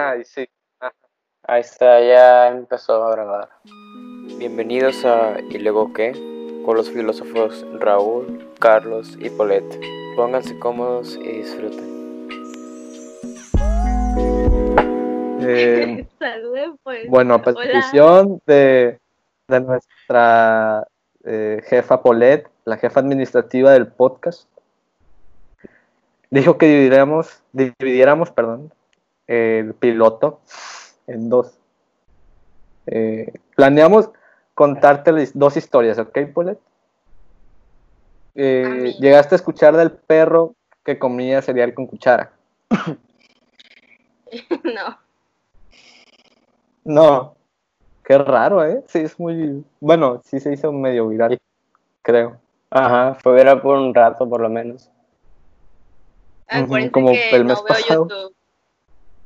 Ay, sí. Ahí está, ya empezó a grabar. Bienvenidos a ¿Y luego qué? Con los filósofos Raúl, Carlos y Polet. Pónganse cómodos y disfruten. Eh, Saluden, pues. bueno, a petición de, de nuestra eh, jefa Polet, la jefa administrativa del podcast, dijo que dividiéramos, dividiéramos perdón, el piloto en dos. Eh, planeamos contarte dos historias, ¿ok, Polet? Eh, A llegaste a escuchar del perro que comía cereal con cuchara. No. No. Qué raro, ¿eh? Sí, es muy... Bueno, sí se hizo medio viral, creo. Ajá, fue ver por un rato por lo menos. Como que el mes no veo pasado. YouTube.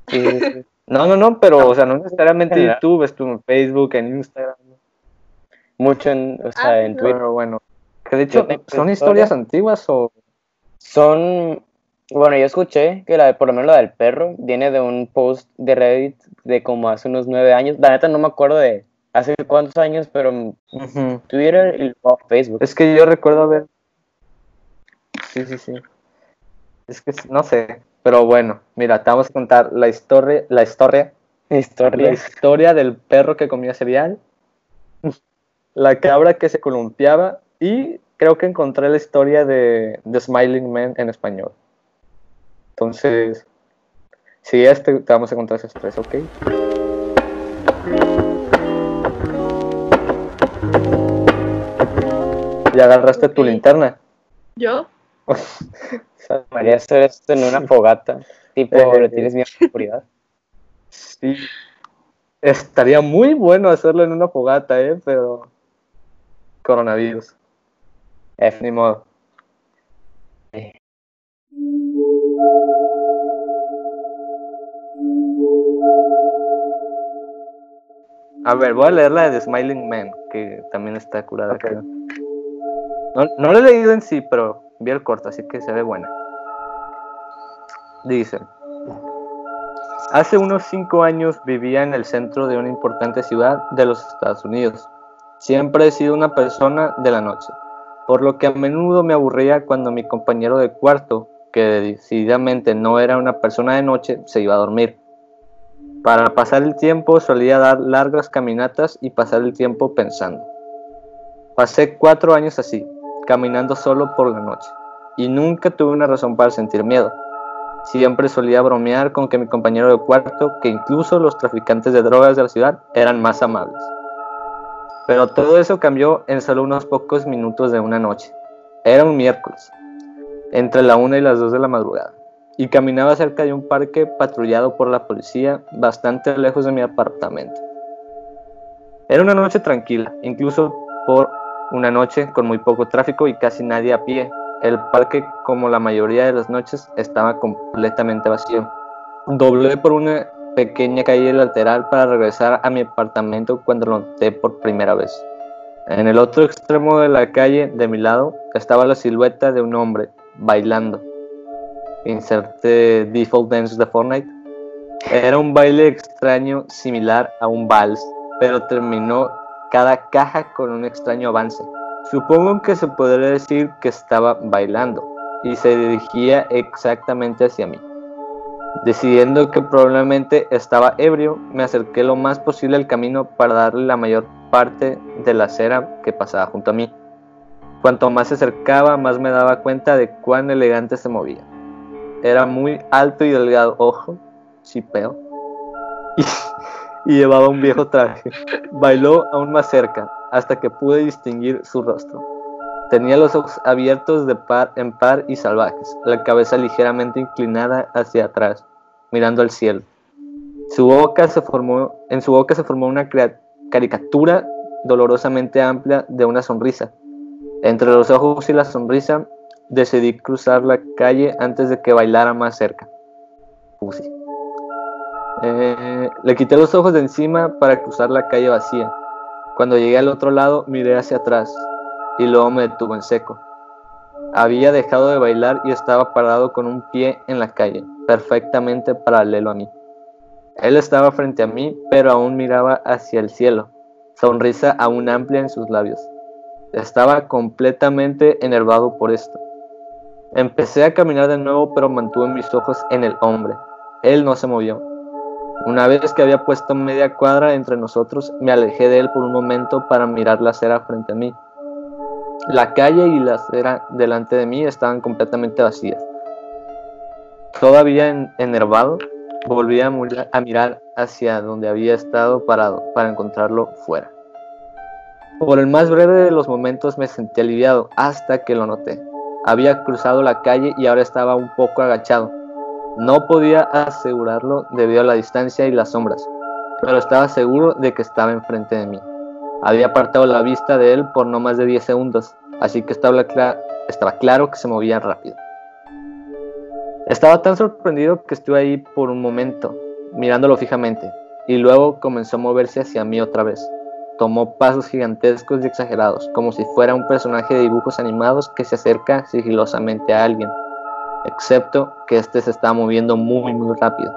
Sí. No, no, no, pero, o sea, no necesariamente General. YouTube, estuvo en Facebook, en Instagram, Mucho en, o sea, Ah, en no. Twitter. pero bueno. Que de hecho, ¿son historia. historias antiguas o...? Son, bueno, yo escuché que la de, por lo menos la del perro viene de un post de Reddit de como hace unos nueve años. La neta no me acuerdo de hace cuántos años, pero en. Twitter y luego Facebook. Es que yo recuerdo ver... Sí, sí, sí. Es que no sé, pero bueno, mira, te vamos a contar la historia, la historia La Historia. historia del perro que comía cereal, la cabra que se columpiaba y creo que encontré la historia de The Smiling Man en español. Entonces, si este, te vamos a contar esos tres, ¿ok? ¿Ya agarraste tu Ok. linterna? ¿Yo? Podría hacer esto en una fogata. Tipo, Eh, ¿le tienes miedo a la oscuridad? Sí. Estaría muy bueno hacerlo en una fogata, ¿eh? Pero... Coronavirus. F. Ni modo. A ver, voy a leer la de The Smiling Man, que también está curada. Ok. creo. No, no la he leído en sí, pero vi así que se ve buena. Dice: Hace unos cinco años vivía en el centro de una importante ciudad de los Estados Unidos. Siempre he sido una persona de la noche, por lo que a menudo me aburría cuando mi compañero de cuarto, que decididamente no era una persona de noche, se iba a dormir. Para pasar el tiempo solía dar largas caminatas y pasar el tiempo pensando. Pasé cuatro años así, caminando solo por la noche, y nunca tuve una razón para sentir miedo. Siempre solía bromear con que mi compañero de cuarto, que incluso los traficantes de drogas de la ciudad eran más amables. Pero todo eso cambió en solo unos pocos minutos de una noche. Era un miércoles, entre la una y las dos de la madrugada, y caminaba cerca de un parque patrullado por la policía bastante lejos de mi apartamento. Era una noche tranquila, incluso por una noche con muy poco tráfico y casi nadie a pie. El parque, como la mayoría de las noches, estaba completamente vacío. Doblé por una pequeña calle lateral para regresar a mi apartamento cuando lo noté por primera vez. En el otro extremo de la calle, de mi lado, estaba la silueta de un hombre bailando. Inserte default dance de Fortnite. Era un baile extraño similar a un vals, pero terminó cada caja con un extraño avance. Supongo que se podría decir que estaba bailando y se dirigía exactamente hacia mí. Decidiendo que probablemente estaba ebrio, me acerqué lo más posible al camino para darle la mayor parte de la acera que pasaba junto a mí. Cuanto más se acercaba, más me daba cuenta de cuán elegante se movía. Era muy alto y delgado, ojo, chipeo, y llevaba un viejo traje. Bailó aún más cerca, hasta que pude distinguir su rostro. Tenía los ojos abiertos de par en par y salvajes, la cabeza ligeramente inclinada hacia atrás, mirando al cielo. En su boca se formó una caricatura dolorosamente amplia de una sonrisa. Entre los ojos y la sonrisa decidí cruzar la calle antes de que bailara más cerca. Eh, le quité los ojos de encima para cruzar la calle vacía. Cuando llegué al otro lado, miré hacia atrás y luego me detuvo en seco. Había dejado de bailar y estaba parado con un pie en la calle, perfectamente paralelo a mí. Él estaba frente a mí, pero aún miraba hacia el cielo, sonrisa aún amplia en sus labios. Estaba completamente enervado por esto. Empecé a caminar de nuevo, pero mantuve mis ojos en el hombre. Él no se movió. Una vez que había puesto media cuadra entre nosotros, me alejé de él por un momento para mirar la acera frente a mí. La calle y la acera delante de mí estaban completamente vacías. Todavía enervado, volví a, a mirar hacia donde había estado parado para encontrarlo fuera. Por el más breve de los momentos me sentí aliviado hasta que lo noté. Había cruzado la calle y ahora estaba un poco agachado. No podía asegurarlo debido a la distancia y las sombras, pero estaba seguro de que estaba enfrente de mí. Había apartado la vista de él por no más de 10 segundos, así que estaba, estaba claro que se movía rápido. Estaba tan sorprendido que estuve ahí por un momento, mirándolo fijamente, y luego comenzó a moverse hacia mí otra vez. Tomó pasos gigantescos y exagerados, como si fuera un personaje de dibujos animados que se acerca sigilosamente a alguien, excepto que éste se estaba moviendo muy muy rápido.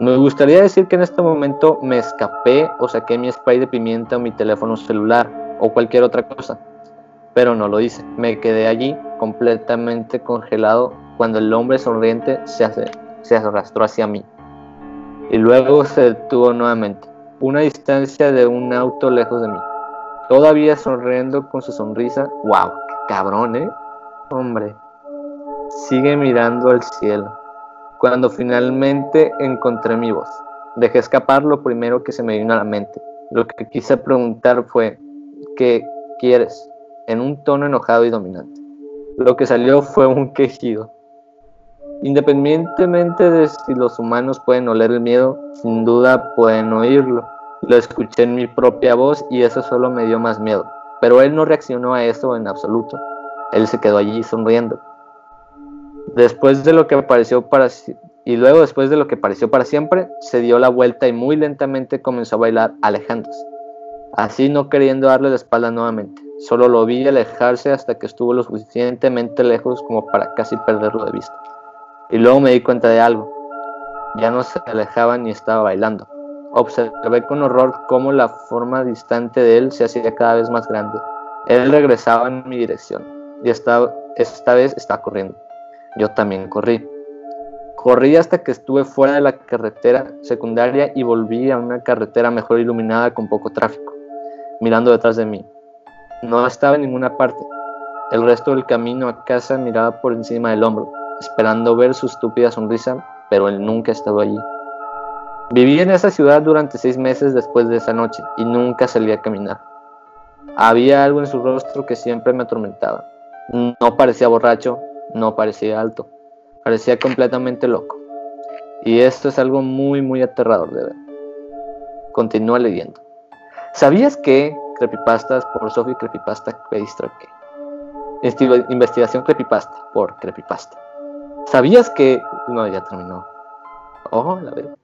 Me gustaría decir que en este momento me escapé o saqué mi spray de pimienta o mi teléfono celular o cualquier otra cosa, pero no lo hice. Me quedé allí completamente congelado cuando el hombre sonriente se, se arrastró hacia mí y luego se detuvo nuevamente una distancia de un auto lejos de mí. Todavía sonriendo con su sonrisa. ¡Wow! ¡Qué cabrón, eh! Hombre. Sigue mirando al cielo. Cuando finalmente encontré mi voz, dejé escapar lo primero que se me vino a la mente. Lo que quise preguntar fue, ¿qué quieres? En un tono enojado y dominante. Lo que salió fue un quejido. Independientemente de si los humanos pueden oler el miedo, sin duda pueden oírlo. Lo escuché en mi propia voz y eso solo me dio más miedo. Pero él no reaccionó a eso en absoluto. Él se quedó allí sonriendo. Después de lo que apareció para y luego después de lo que pareció para siempre, se dio la vuelta y muy lentamente comenzó a bailar alejándose. Así no queriendo darle la espalda nuevamente. Solo lo vi alejarse hasta que estuvo lo suficientemente lejos como para casi perderlo de vista. Y luego me di cuenta de algo. Ya no se alejaba ni estaba bailando. Observé con horror cómo la forma distante de él se hacía cada vez más grande. Él regresaba en mi dirección y esta, esta vez estaba corriendo. Yo también corrí. Corrí hasta que estuve fuera de la carretera secundaria y volví a una carretera mejor iluminada con poco tráfico, mirando detrás de mí. No estaba en ninguna parte. El resto del camino a casa miraba por encima del hombro esperando ver su estúpida sonrisa, pero él nunca estaba allí. Viví en esa ciudad durante seis meses después de esa noche y nunca salí a caminar. Había algo en su rostro que siempre me atormentaba. No parecía borracho, no parecía alto, parecía completamente loco. Y esto es algo muy, muy aterrador de ver. Continúa leyendo. ¿Sabías que Creepypastas por Sophie Creepypasta que Investigación Creepypasta por Creepypasta. ¿Sabías que.? No, ya terminó. Oh, la veo.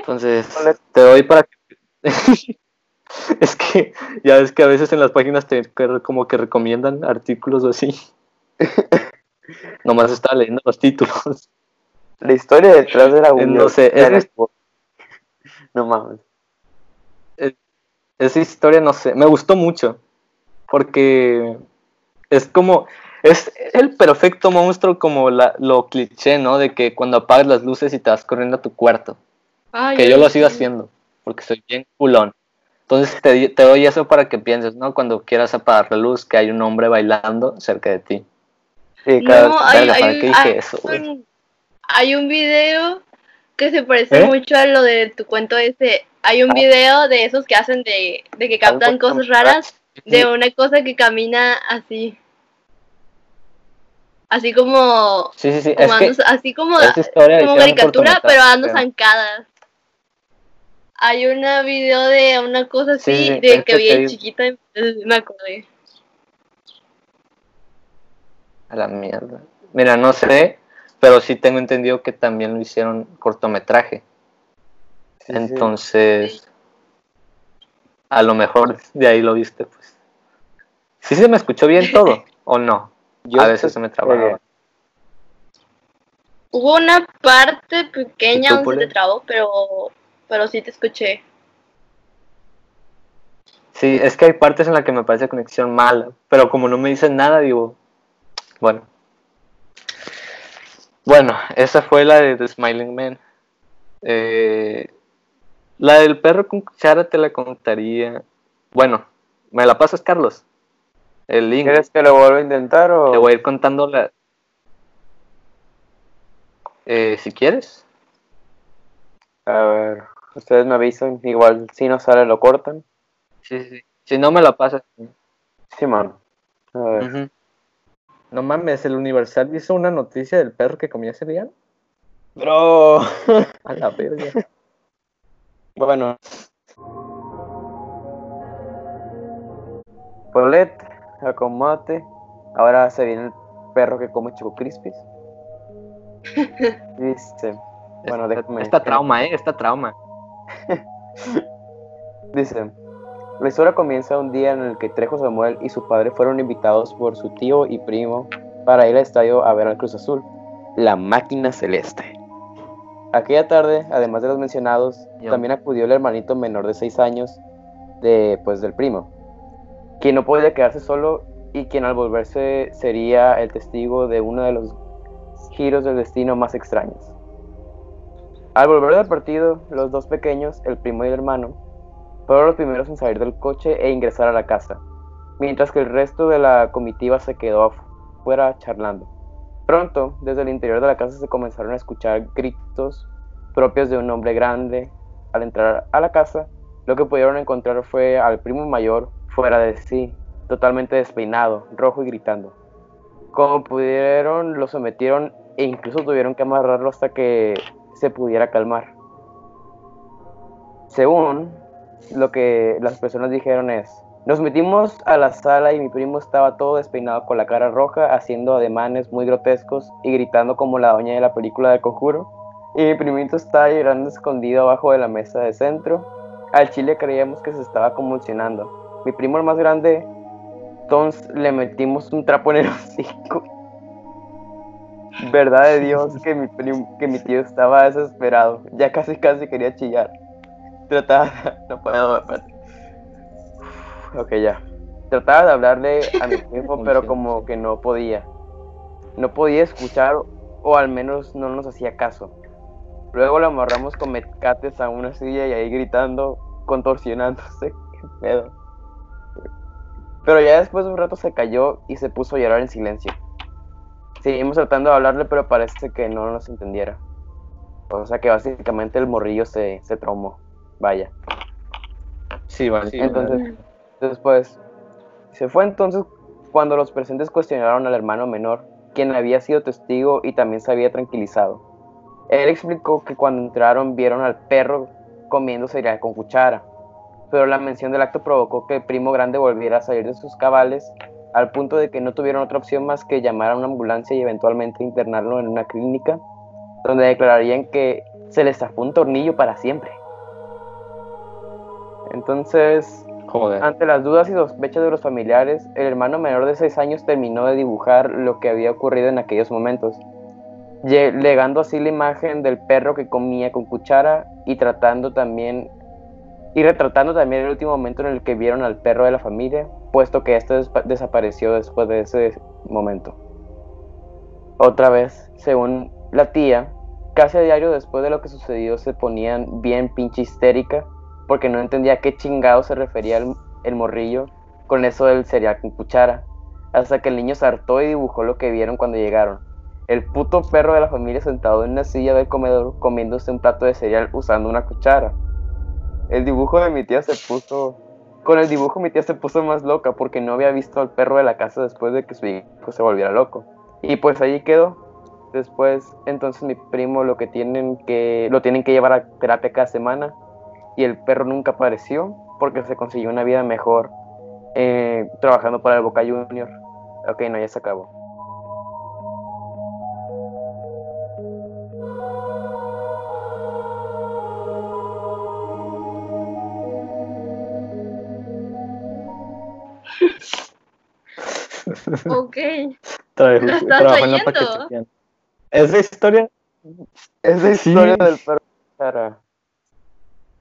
Entonces, te doy para que... es que ya ves que a veces en las páginas te como que recomiendan artículos o así. Nomás estaba leyendo los títulos. La historia detrás de la No sé, es... No mames. esa historia, no sé, me gustó mucho. Porque es como. Es el perfecto monstruo, como la, lo cliché, ¿no? De que cuando apagas las luces y te vas corriendo a tu cuarto. Que yo lo sigo haciendo, porque soy bien culón. Entonces te, te, doy eso para que pienses, ¿no? Cuando quieras apagar la luz, que hay un hombre bailando cerca de ti. Sí, cada no, que hay, dije eso, hay un video que se parece ¿Eh? mucho a lo de tu cuento ese. Hay un ah. video de esos que hacen de, de que captan cosas raras, de una cosa que camina así. Así como. Sí, sí, sí. Como así como, como caricatura, pero ando zancadas. Hay un video de una cosa así, de que vi chiquita, me acordé. A la mierda. Mira, no sé pero sí tengo entendido que también lo hicieron cortometraje. Entonces, a lo mejor de ahí lo viste, pues. ¿Sí se me escuchó bien todo o no? a veces se me trababa. Hubo una parte pequeña donde se te trabó, pero, pero sí te escuché. Sí, es que hay partes en las que me parece conexión mala, pero como no me dicen nada, digo, bueno. Bueno, esa fue la de The Smiling Man. Eh, la del perro con cuchara te la contaría. Bueno, ¿me la pasas, Carlos? El link. ¿Quieres que lo vuelva a intentar o...? Te voy a ir contando la... Eh, si quieres. A ver, ustedes me avisan. Igual si no sale lo cortan. Sí, sí. Si no me la pasas. Sí, man. A ver. No mames, el Universal hizo una noticia del perro que comía ese día. Bro. A la verga. bueno. Paulette, acomódate. Ahora se viene el perro que come Choco Crispis. Dice. Bueno, déjame. Esta trauma, eh, esta trauma. Dice. La historia comienza un día en el que Trejo Samuel y su padre fueron invitados por su tío y primo para ir al estadio a ver al Cruz Azul, la máquina celeste. Aquella tarde, además de los mencionados, también acudió el hermanito menor de 6 años de, pues, del primo, quien no podía quedarse solo y quien al volverse sería el testigo de uno de los giros del destino más extraños. Al volver del partido, los dos pequeños, el primo y el hermano, fueron los primeros en salir del coche e ingresar a la casa, mientras que el resto de la comitiva se quedó afuera charlando. Pronto, desde el interior de la casa se comenzaron a escuchar gritos propios de un hombre grande. Al entrar a la casa, lo que pudieron encontrar fue al primo mayor fuera de sí, totalmente despeinado, rojo y gritando. Como pudieron, lo sometieron e incluso tuvieron que amarrarlo hasta que se pudiera calmar. Según lo que las personas dijeron es, nos metimos a la sala y mi primo estaba todo despeinado con la cara roja, haciendo ademanes muy grotescos y gritando como la doña de la película de Conjuro. Y mi primito estaba llorando escondido abajo de la mesa de centro. Al chile creíamos que se estaba convulsionando. Mi primo el más grande, entonces le metimos un trapo en el hocico. Verdad de Dios que mi, que mi tío estaba desesperado. Ya casi casi quería chillar. Trataba, no puedo, Ok, ya. Trataba de hablarle a mi primo, pero como que no podía. No podía escuchar o al menos no nos hacía caso. Luego lo amarramos con metcates a una silla y ahí gritando, contorsionándose. Qué pedo. Pero ya después de un rato se cayó y se puso a llorar en silencio. Seguimos tratando de hablarle, pero parece que no nos entendiera. O sea que básicamente el morrillo se, se traumó. Vaya. Sí, vale. entonces, después, se fue entonces cuando los presentes cuestionaron al hermano menor, quien había sido testigo y también se había tranquilizado. Él explicó que cuando entraron vieron al perro comiendo cereal con cuchara, pero la mención del acto provocó que el primo grande volviera a salir de sus cabales al punto de que no tuvieron otra opción más que llamar a una ambulancia y eventualmente internarlo en una clínica, donde declararían que se les zafó un tornillo para siempre. Entonces, ante las dudas y sospechas de los familiares, el hermano menor de 6 años terminó de dibujar lo que había ocurrido en aquellos momentos, legando así la imagen del perro que comía con cuchara y tratando también y retratando también el último momento en el que vieron al perro de la familia, puesto que este desapareció después de ese momento. Otra vez, según la tía, casi a diario después de lo que sucedió se ponían bien pinche histérica porque no entendía a qué chingado se refería el, morrillo con eso del cereal con cuchara, hasta que el niño se hartó y dibujó lo que vieron cuando llegaron. El puto perro de la familia sentado en una silla del comedor comiéndose un plato de cereal usando una cuchara. El dibujo de mi tía se puso... Con el dibujo mi tía se puso más loca porque no había visto al perro de la casa después de que su hijo se volviera loco. Y pues allí quedó. Después, entonces mi primo lo que tienen que... Lo tienen que llevar a terapia cada semana y el perro nunca apareció porque se consiguió una vida mejor eh, trabajando para el Boca Junior. Ok, no, ya se acabó. Ok. Trabajo, ¿La estás trabajo en la. Esa historia, Es la Sí. historia del perro cara.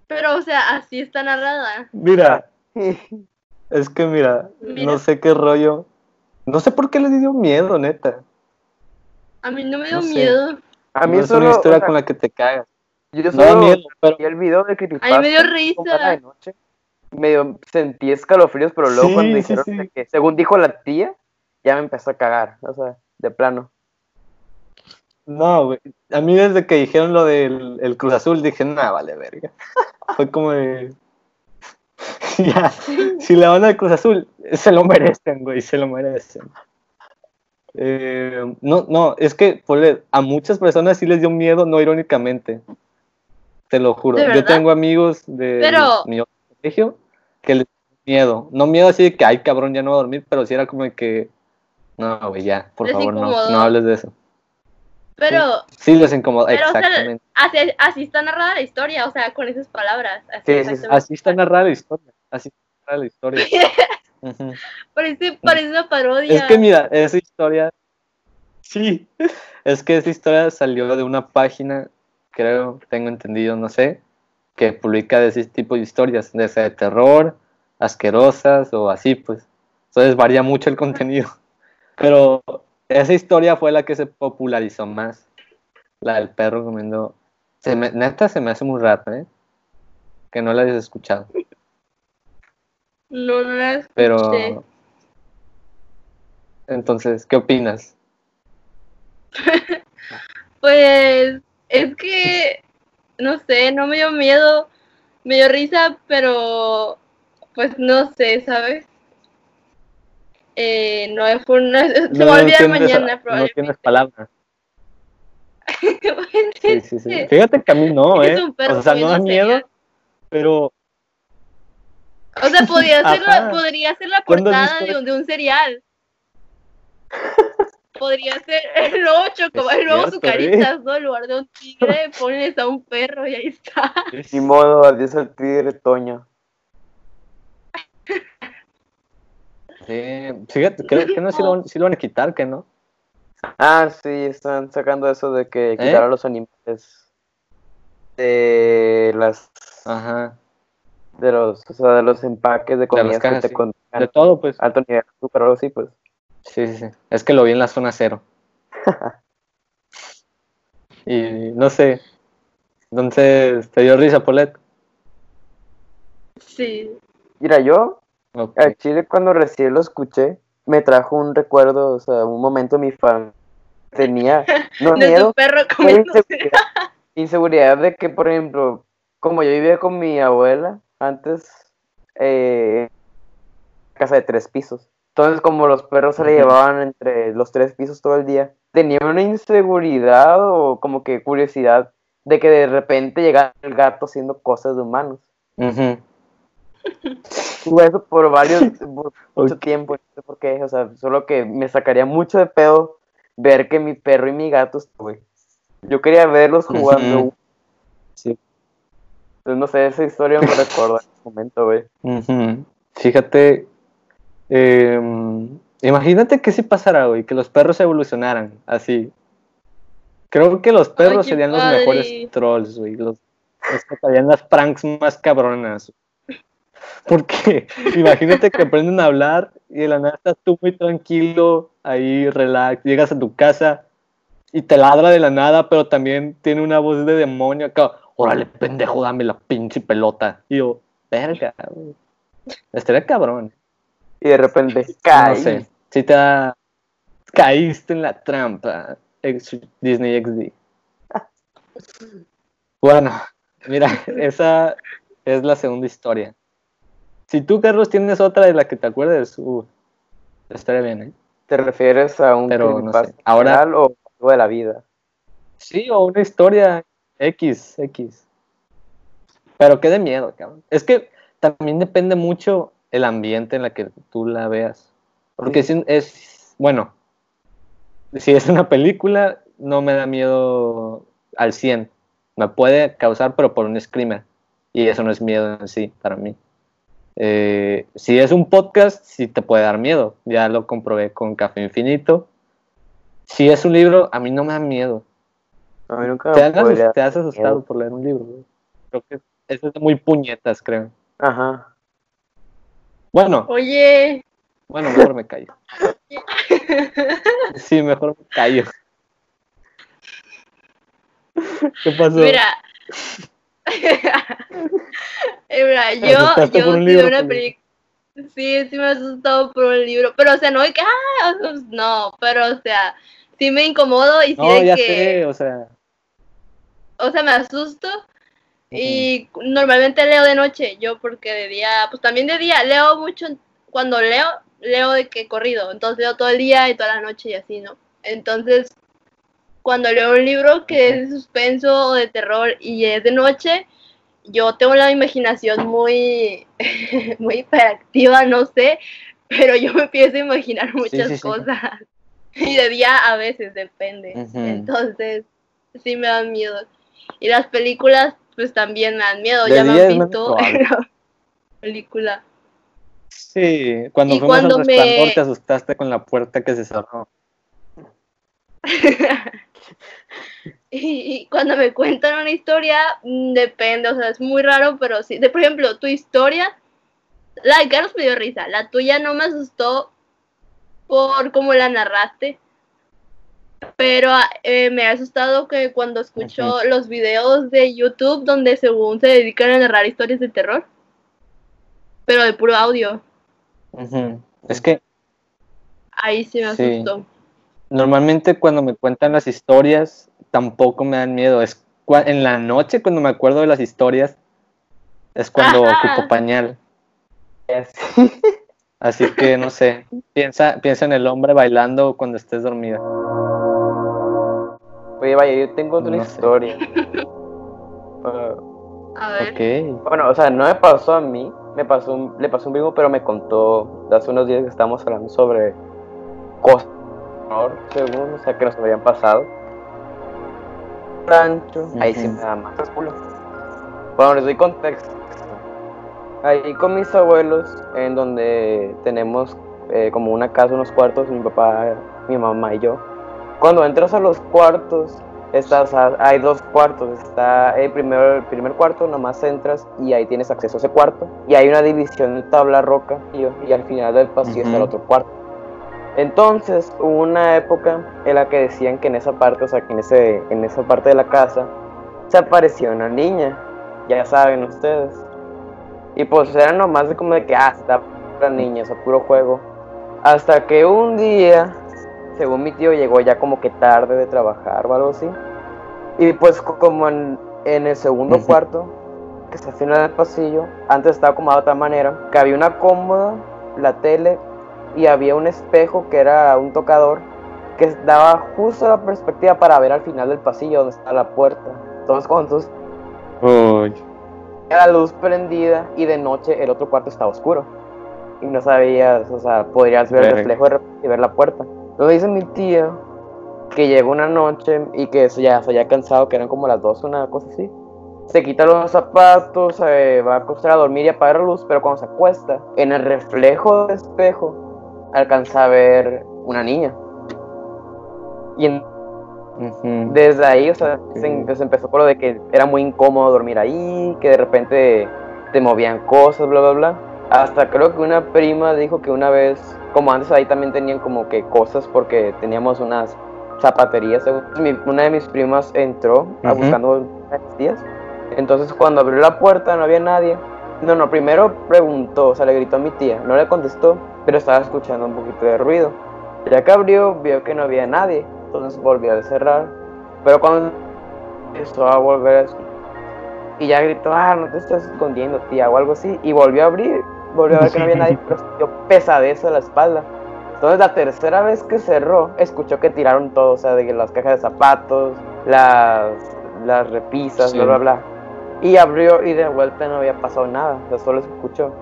Pero, o sea, así está narrada. mira, es que mira, Mira. no sé qué rollo. No sé por qué le dio miedo, neta. A mí no me dio No sé. miedo. A mí No es solo, una historia o sea, con la que te cagas. yo No solo miedo, pero vi el video de A Creepypasta. mí me dio era de risa. noche. Medio sentí escalofríos, pero luego Sí, cuando dijeron sí. que, según dijo la tía, ya me empezó a cagar. O sea, de plano. no, güey. A mí desde que dijeron lo del el Cruz Azul dije, nah, vale, verga. Fue como de. ya, si le van al Cruz Azul, se lo merecen, güey, se lo merecen. Eh, no, no, es que a muchas personas sí les dio miedo, no irónicamente. Te lo juro. ¿De Yo tengo amigos de Pero- mi otro colegio que les dio miedo. No miedo así de que, ay, cabrón, ya no voy a dormir, pero sí era como de que, no, güey, ya, por Les favor, no, no hables de eso. Pero, Sí les incomoda, pero o sea, exactamente. así, así está narrada la historia, o sea, con esas palabras. Así, Sí, sí, sí. Así está narrada la historia. Así está narrada la historia. Parece, parece una parodia. Es que mira, esa historia. Sí, es que esa historia salió de una página, creo, tengo entendido, no sé, que publica de ese tipo de historias, de, de terror, asquerosas o así, pues. Entonces varía mucho el contenido. Pero esa historia fue la que se popularizó más. La del perro comiendo. Se me- neta se me hace muy raro, ¿eh? Que no la hayas escuchado. No, no la escuché. Pero. Entonces, ¿qué opinas? Pues es que, no sé, no me dio miedo, me dio risa, pero pues no sé, ¿sabes? Eh, no fue una... Se me va a olvidar mañana, No probablemente. tienes palabras. Sí, sí, sí. Fíjate que a mí no, Es ¿eh? un perro O sea, no da comiendo miedo, pero. O sea, podría ser la, podría ser la ¿Cuándo has portada de un, de un cereal. Podría ser el nuevo choco, Es el nuevo ¿eh? Zucaritas, ¿no? En lugar de un tigre, pones a un perro y ahí está. Ni modo, adiós al tigre Toño. Sí, fíjate, creo que no, sí lo, sí lo van a quitar, que no. Ah, sí, están sacando eso de que ¿Eh? quitar a los animales de las Ajá. de los, o sea, de los empaques de las comidas que te sí. De todo, pues. alto nivel de azúcar o algo así, pues. Sí, sí, sí. Es que lo vi en la zona cero. y no sé. Entonces, ¿te dio risa, Polet? Sí. Mira, yo Ok. al chile cuando recién lo escuché, me trajo un recuerdo, o sea, un momento en mi familia. Tenía, no De miedo, tu perro inseguridad, inseguridad de que, por ejemplo, como yo vivía con mi abuela antes, eh, casa de tres pisos. Entonces, como los perros se le llevaban entre los tres pisos todo el día, tenía una inseguridad o como que curiosidad de que de repente llegara el gato haciendo cosas de humanos. Tuve eso por varios, por mucho Ok. tiempo, no sé por qué, o sea, solo que me sacaría mucho de pedo ver que mi perro y mi gato, güey. Yo quería verlos jugando. Sí. Entonces, no sé, esa historia me recuerda en ese momento, güey. Ujú. Fíjate, em, imagínate que si pasara, güey, que los perros evolucionaran así. Creo que los perros serían los mejores trolls, güey. Los, los que harían las pranks más cabronas. Porque imagínate que aprenden a hablar y de la nada estás tú muy tranquilo, ahí relax, llegas a tu casa y te ladra de la nada, pero también tiene una voz de demonio acá. Órale, pendejo, dame la pinche pelota. Y yo, verga, güey. Estaría cabrón. Y de repente, No caí. sé. Si te da- caíste en la trampa. Disney XD. Bueno, mira, esa es la segunda historia. Si tú, Carlos, tienes otra de la que te acuerdes, uh, estaría bien, ¿eh? ¿Te refieres a un Pero, no creepypasta sé. Ahora- o algo de la vida? Sí, o una historia X, X. Pero qué de miedo, cabrón. Es que también depende mucho el ambiente en la que tú la veas. Porque si es, bueno, si es una película, no me da miedo al 100. Me puede causar, pero por un screamer. Y eso no es miedo en sí, para mí. Eh, si es un podcast, sí te puede dar miedo. Ya lo comprobé con Café Infinito. Si es un libro, a mí no me da miedo. A mí nunca ¿Te, me has, podría- te has asustado por leer un libro? güey? Creo que eso es muy puñetas, creo. Ajá. Bueno, Oye, bueno, mejor me callo. Sí, mejor me callo. ¿Qué pasó? mira. Eh, mira, yo, yo por un sí libro, de una Felipe? película. Sí, sí me he asustado por un libro. Pero, o sea, no de que, ah, no, pero, o sea, sí me incomodo y sí no, de ya que, sé, o sea. o sea, me asusto. Y normalmente leo de noche, yo porque de día, pues también de día, leo mucho, cuando leo, leo de que corrido, entonces leo todo el día y toda la noche y así, ¿no? Entonces, cuando leo un libro que es de suspenso o de terror y es de noche, yo tengo la imaginación muy, muy hiperactiva, no sé, pero yo me empiezo a imaginar muchas sí, sí. cosas. Y de día a veces depende. Entonces, sí me dan miedo. Y las películas, pues también me dan miedo. De ya me han visto en la película. Sí, cuando Y fuimos cuando al me- te asustaste con la puerta que se cerró. Y, y cuando me cuentan una historia, mm, depende, o sea, es muy raro, pero sí. De, por ejemplo, tu historia, la de Carlos me dio risa, la tuya no me asustó por cómo la narraste, pero eh, me ha asustado que cuando escucho los videos de YouTube donde según se dedican a narrar historias de terror, pero de puro audio. Es que ahí sí me Sí. Normalmente cuando me cuentan las historias tampoco me dan miedo. Es cua- en la noche cuando me acuerdo de las historias es cuando Ajá. ocupo pañal. Sí. Así que no sé, piensa, piensa en el hombre bailando cuando estés dormida. Oye, vaya, yo tengo otra No historia. A ver. Ok. bueno, o sea, no me pasó a mí, me pasó un- le pasó a un primo, pero me contó hace unos días que estábamos hablando sobre cosas, según, o sea, que nos habían pasado. Rancho, ahí sí me da más culo. Bueno, les doy contexto. Ahí con mis abuelos, en donde tenemos eh, como una casa, unos cuartos, mi papá, mi mamá y yo. Cuando entras a los cuartos, estás a- hay dos cuartos. Está el primer, el primer cuarto, nomás entras y ahí tienes acceso a ese cuarto. Y hay una división de tabla roca y, y al final del pasillo está el otro cuarto. Entonces, hubo una época en la que decían que en esa parte, o sea, que en, ese, en esa parte de la casa, se apareció una niña. Ya saben ustedes. Y pues era nomás de como de que, ah, está la niña, o sea, puro juego. Hasta que un día, según mi tío, llegó ya como que tarde de trabajar o algo así. Y pues co- como en, en el segundo cuarto, que está al final del pasillo, antes estaba acomodado de otra manera, que había una cómoda, la tele, y había un espejo que era un tocador, que daba justo la perspectiva para ver al final del pasillo donde está la puerta. Entonces cuando tú Uy. la luz prendida y de noche el otro cuarto estaba oscuro. Y no sabías, o sea, podrías ver el reflejo y ver la puerta. Luego dice mi tía que llegó una noche y que ya se había cansado, que eran como las dos, una cosa así. Se quita los zapatos, se va a acostar a dormir y apaga la luz, pero cuando se acuesta, en el reflejo del espejo, alcanza a ver una niña. Y en- Ujú. desde ahí, o sea, se, se empezó por lo de que era muy incómodo dormir ahí, que de repente te movían cosas, bla, bla, bla. Hasta creo que una prima dijo que una vez, como antes ahí también tenían como que cosas porque teníamos unas zapaterías. una de mis primas entró a Ujú. buscando tías. Entonces cuando abrió la puerta no había nadie. No, no, primero preguntó, o sea, le gritó a mi tía. No le contestó, pero estaba escuchando un poquito de ruido. Ya que abrió, vio que no había nadie. Entonces volvió a cerrar. Pero cuando empezó a volver a escuchar, y ya gritó, ah, no te estás escondiendo, tía, o algo así. Y volvió a abrir, volvió a ver que no había nadie, pero sintió pesadez a la espalda. Entonces la tercera vez que cerró, escuchó que tiraron todo, o sea, de las cajas de zapatos, las, las repisas, Sí. bla, bla, bla. Y abrió y de vuelta no había pasado nada, o sea, solo se escuchó.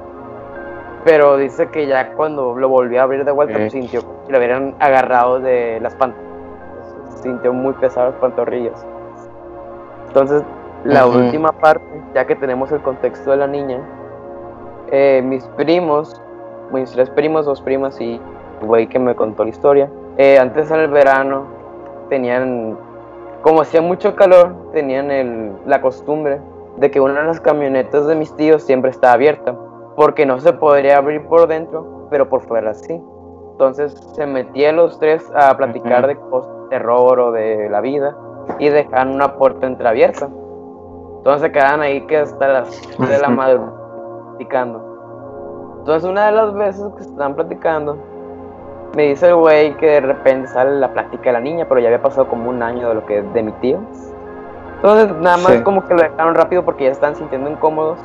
Pero dice que ya cuando lo volvió a abrir de vuelta, pues sintió que lo hubieran agarrado de las pantorrillas. Sintió muy pesadas las pantorrillas. Entonces, la última parte, ya que tenemos el contexto de la niña, eh, mis primos, mis tres primos, dos primas y güey que me contó la historia, eh, antes del verano tenían, como hacía mucho calor, tenían el, la costumbre de que una de las camionetas de mis tíos siempre estaba abierta, porque no se podría abrir por dentro, pero por fuera sí. Entonces se metían los tres a platicar de cosas de terror o de la vida y dejaban una puerta entreabierta. Entonces se quedaban ahí que hasta las de la madre platicando. Entonces una de las veces que estaban platicando, me dice el güey que de repente sale la plática de la niña, pero ya había pasado como un año de lo que de mi tío. Entonces nada más como que lo dejaron rápido porque ya están sintiendo incómodos.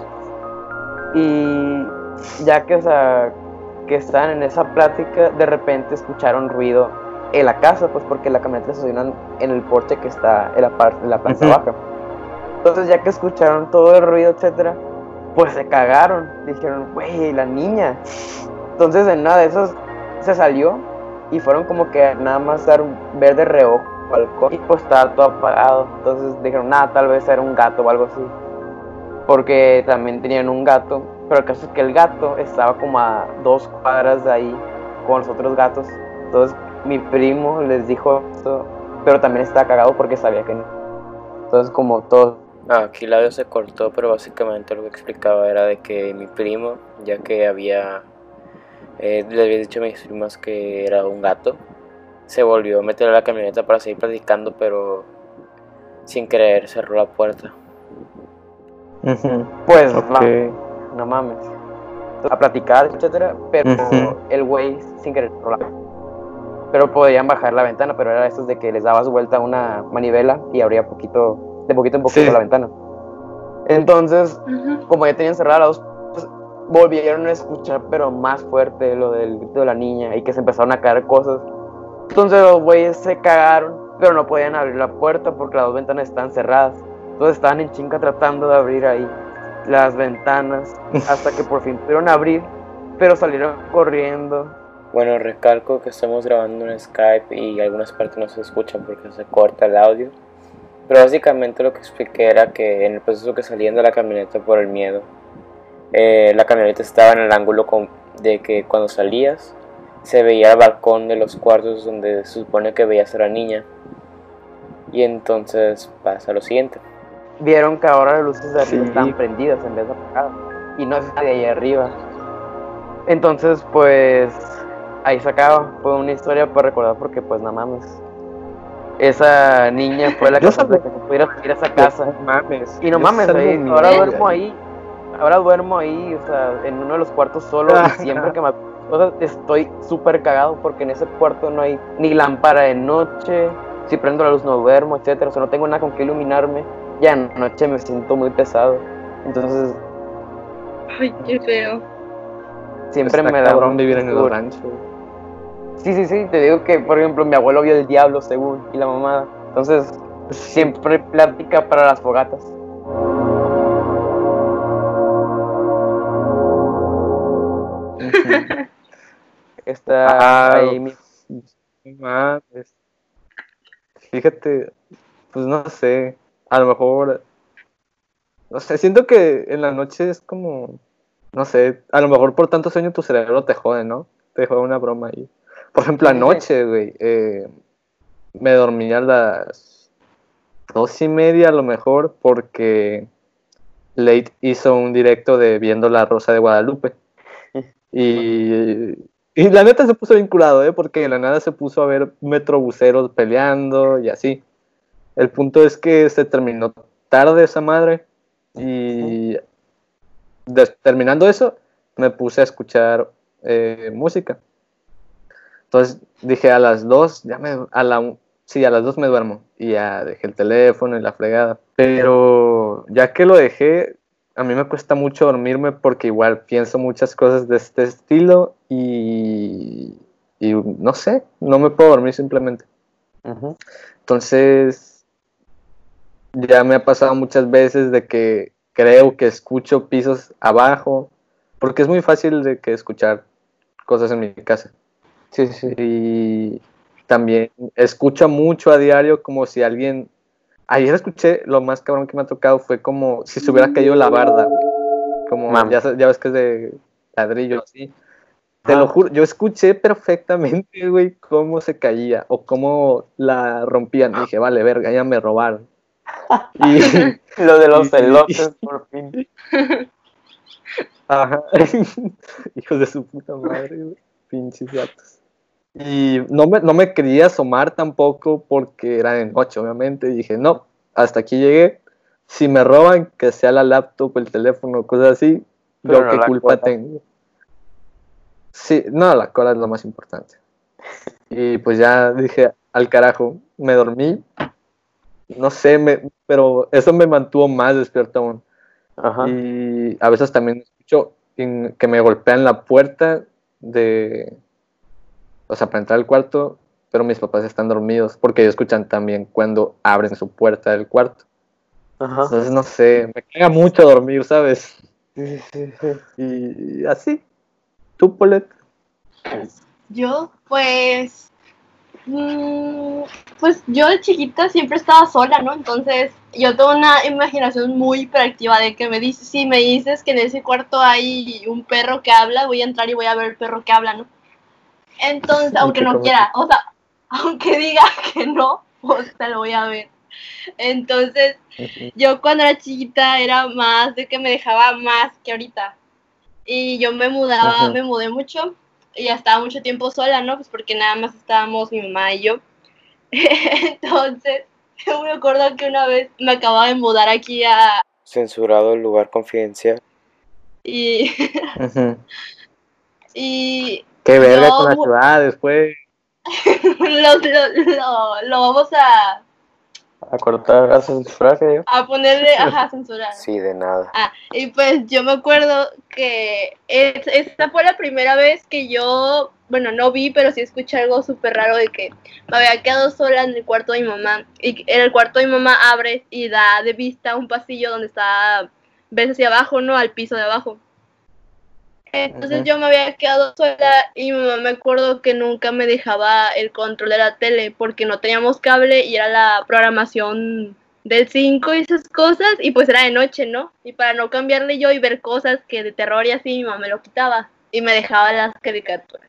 Y ya que, o sea, que estaban en esa plática, de repente escucharon ruido en la casa, pues porque la camioneta se estaciona en el porche que está en la, parte, en la planta baja. Entonces ya que escucharon todo el ruido, etcétera, pues se cagaron. Dijeron, güey, la niña. Entonces en nada de esos se salió y fueron como que nada más dar un ver de reojo balcón y pues estaba todo apagado. Entonces dijeron, nada, tal vez era un gato o algo así. Porque también tenían un gato. Pero el caso es que el gato estaba como a dos cuadras de ahí con los otros gatos. Entonces mi primo les dijo esto, pero también estaba cagado porque sabía que no. Entonces como todo... Ah, aquí la se cortó, pero básicamente lo que explicaba era de que mi primo, ya que había... Eh, le había dicho a mis primas que era un gato, se volvió a meter a la camioneta para seguir platicando, pero sin querer cerró la puerta. Pues no, mames. A platicar, etcétera, pero el güey sin querer pero podían bajar la ventana, pero era eso de que les dabas vuelta una manivela y abría poquito, de poquito en poquito la ventana. Entonces, como ya tenían cerrados, pues, volvieron a escuchar, pero más fuerte lo del grito de la niña y que se empezaron a caer cosas. Entonces los güeyes se cagaron, pero no podían abrir la puerta porque las dos ventanas están cerradas. Entonces estaban en chinga tratando de abrir ahí las ventanas hasta que por fin pudieron abrir, pero salieron corriendo bueno, recalco que estamos grabando en Skype y algunas partes no se escuchan porque se corta el audio. Pero básicamente lo que expliqué era que en el proceso que salían de la camioneta por el miedo, eh, la camioneta estaba en el ángulo de que cuando salías se veía el balcón de los cuartos donde se supone que veías a la niña. Y entonces pasa lo siguiente. Vieron que ahora las luces de arriba están prendidas en vez de apagadas. Y no es nadie ahí arriba. Entonces, pues ahí se acaba. Fue una historia para recordar porque pues nada mames. Esa niña fue la que que pudiera ir a esa casa. mames. Y no mames, ahora duermo ahí. Ahora duermo ahí, o sea, en uno de los cuartos solo y siempre que me estoy súper cagado porque en ese cuarto no hay ni lámpara de noche, si prendo la luz no duermo, etcétera, o sea, no tengo nada con que iluminarme. Ya en noche me siento muy pesado. Entonces, ay, qué feo. Siempre me da vivir en el rancho. Sí, sí, sí, te digo que, por ejemplo, mi abuelo vio el diablo, según, y la mamá. Entonces, siempre plática para las fogatas. Está ah, ahí mi... Fíjate, pues no sé, a lo mejor, no sé, siento que en la noche es como, no sé, a lo mejor por tanto sueño tu cerebro te jode, ¿no? Te jode una broma ahí. Por ejemplo, anoche, güey, eh, me dormí a las dos y media a lo mejor porque Late hizo un directo de viendo la Rosa de Guadalupe. Y, y la neta se puso vinculado, ¿eh? Porque de la nada se puso a ver metrobuseros peleando y así. El punto es que se terminó tarde esa madre y terminando eso me puse a escuchar eh, música. Entonces dije a las dos, ya me, a la, sí, a las dos me duermo. Y ya dejé el teléfono y la fregada. Pero ya que lo dejé, a mí me cuesta mucho dormirme porque igual pienso muchas cosas de este estilo y, y no sé, no me puedo dormir simplemente. Entonces, ya me ha pasado muchas veces de que creo que escucho pisos abajo, porque es muy fácil de que escuchar cosas en mi casa. Sí, sí. Y también escucho mucho a diario como si alguien... Ayer escuché, lo más cabrón que me ha tocado fue como si se hubiera caído la barda, como ya, ya, ves que es de ladrillo así. Te lo juro, yo escuché perfectamente, güey, cómo se caía o cómo la rompían. dije, vale, verga, ya me robaron. Y, lo de los elotes, por fin. Ajá. Hijos de su puta madre, güey. Pinches gatos. Y no me, no me quería asomar tampoco porque era de noche, obviamente. Y dije, no, hasta aquí llegué. Si me roban, que sea la laptop, el teléfono, cosas así, yo qué culpa tengo. Sí, no, la cola es lo más importante. Y pues ya dije, al carajo, me dormí. No sé, me, pero eso me mantuvo más despierto aún. Y a veces también escucho que me golpean la puerta de, o sea, para entrar al cuarto, pero mis papás están dormidos porque ellos escuchan también cuando abren su puerta del cuarto. Entonces, no sé, me caga mucho dormir, ¿sabes? Y, así. ¿Tú, Polet? Yo, pues. Mm, pues yo de chiquita siempre estaba sola, ¿no? Entonces yo tengo una imaginación muy hiperactiva de que me dices, si me dices que en ese cuarto hay un perro que habla, voy a entrar y voy a ver el perro que habla, ¿no? Entonces, aunque no quiera, o sea, aunque diga que no, o sea, lo voy a ver. Entonces, yo cuando era chiquita era más de que me dejaba más que ahorita. Y yo me mudaba, me mudé mucho ya estaba mucho tiempo sola, ¿no? Pues porque nada más estábamos mi mamá y yo. Entonces, yo me acuerdo que una vez me acababa de mudar aquí a... Censurado el lugar confidencial. Y... y... Qué verga con la ciudad después. lo, lo vamos a a cortar, a censurar, yo. A ponerle, ajá, censurar. Sí, de nada. Ah, y pues yo me acuerdo que esta fue la primera vez que yo, bueno, no vi, pero sí escuché algo súper raro de que me había quedado sola en el cuarto de mi mamá. Y en el cuarto de mi mamá abre y da de vista un pasillo donde está, ves hacia abajo, ¿no? Al piso de abajo. Entonces yo me había quedado sola y mi mamá me acuerdo que nunca me dejaba el control de la tele porque no teníamos cable y era la programación del 5 y esas cosas y pues era de noche, ¿no? Y para no cambiarle yo y ver cosas que de terror y así mi mamá me lo quitaba y me dejaba las caricaturas.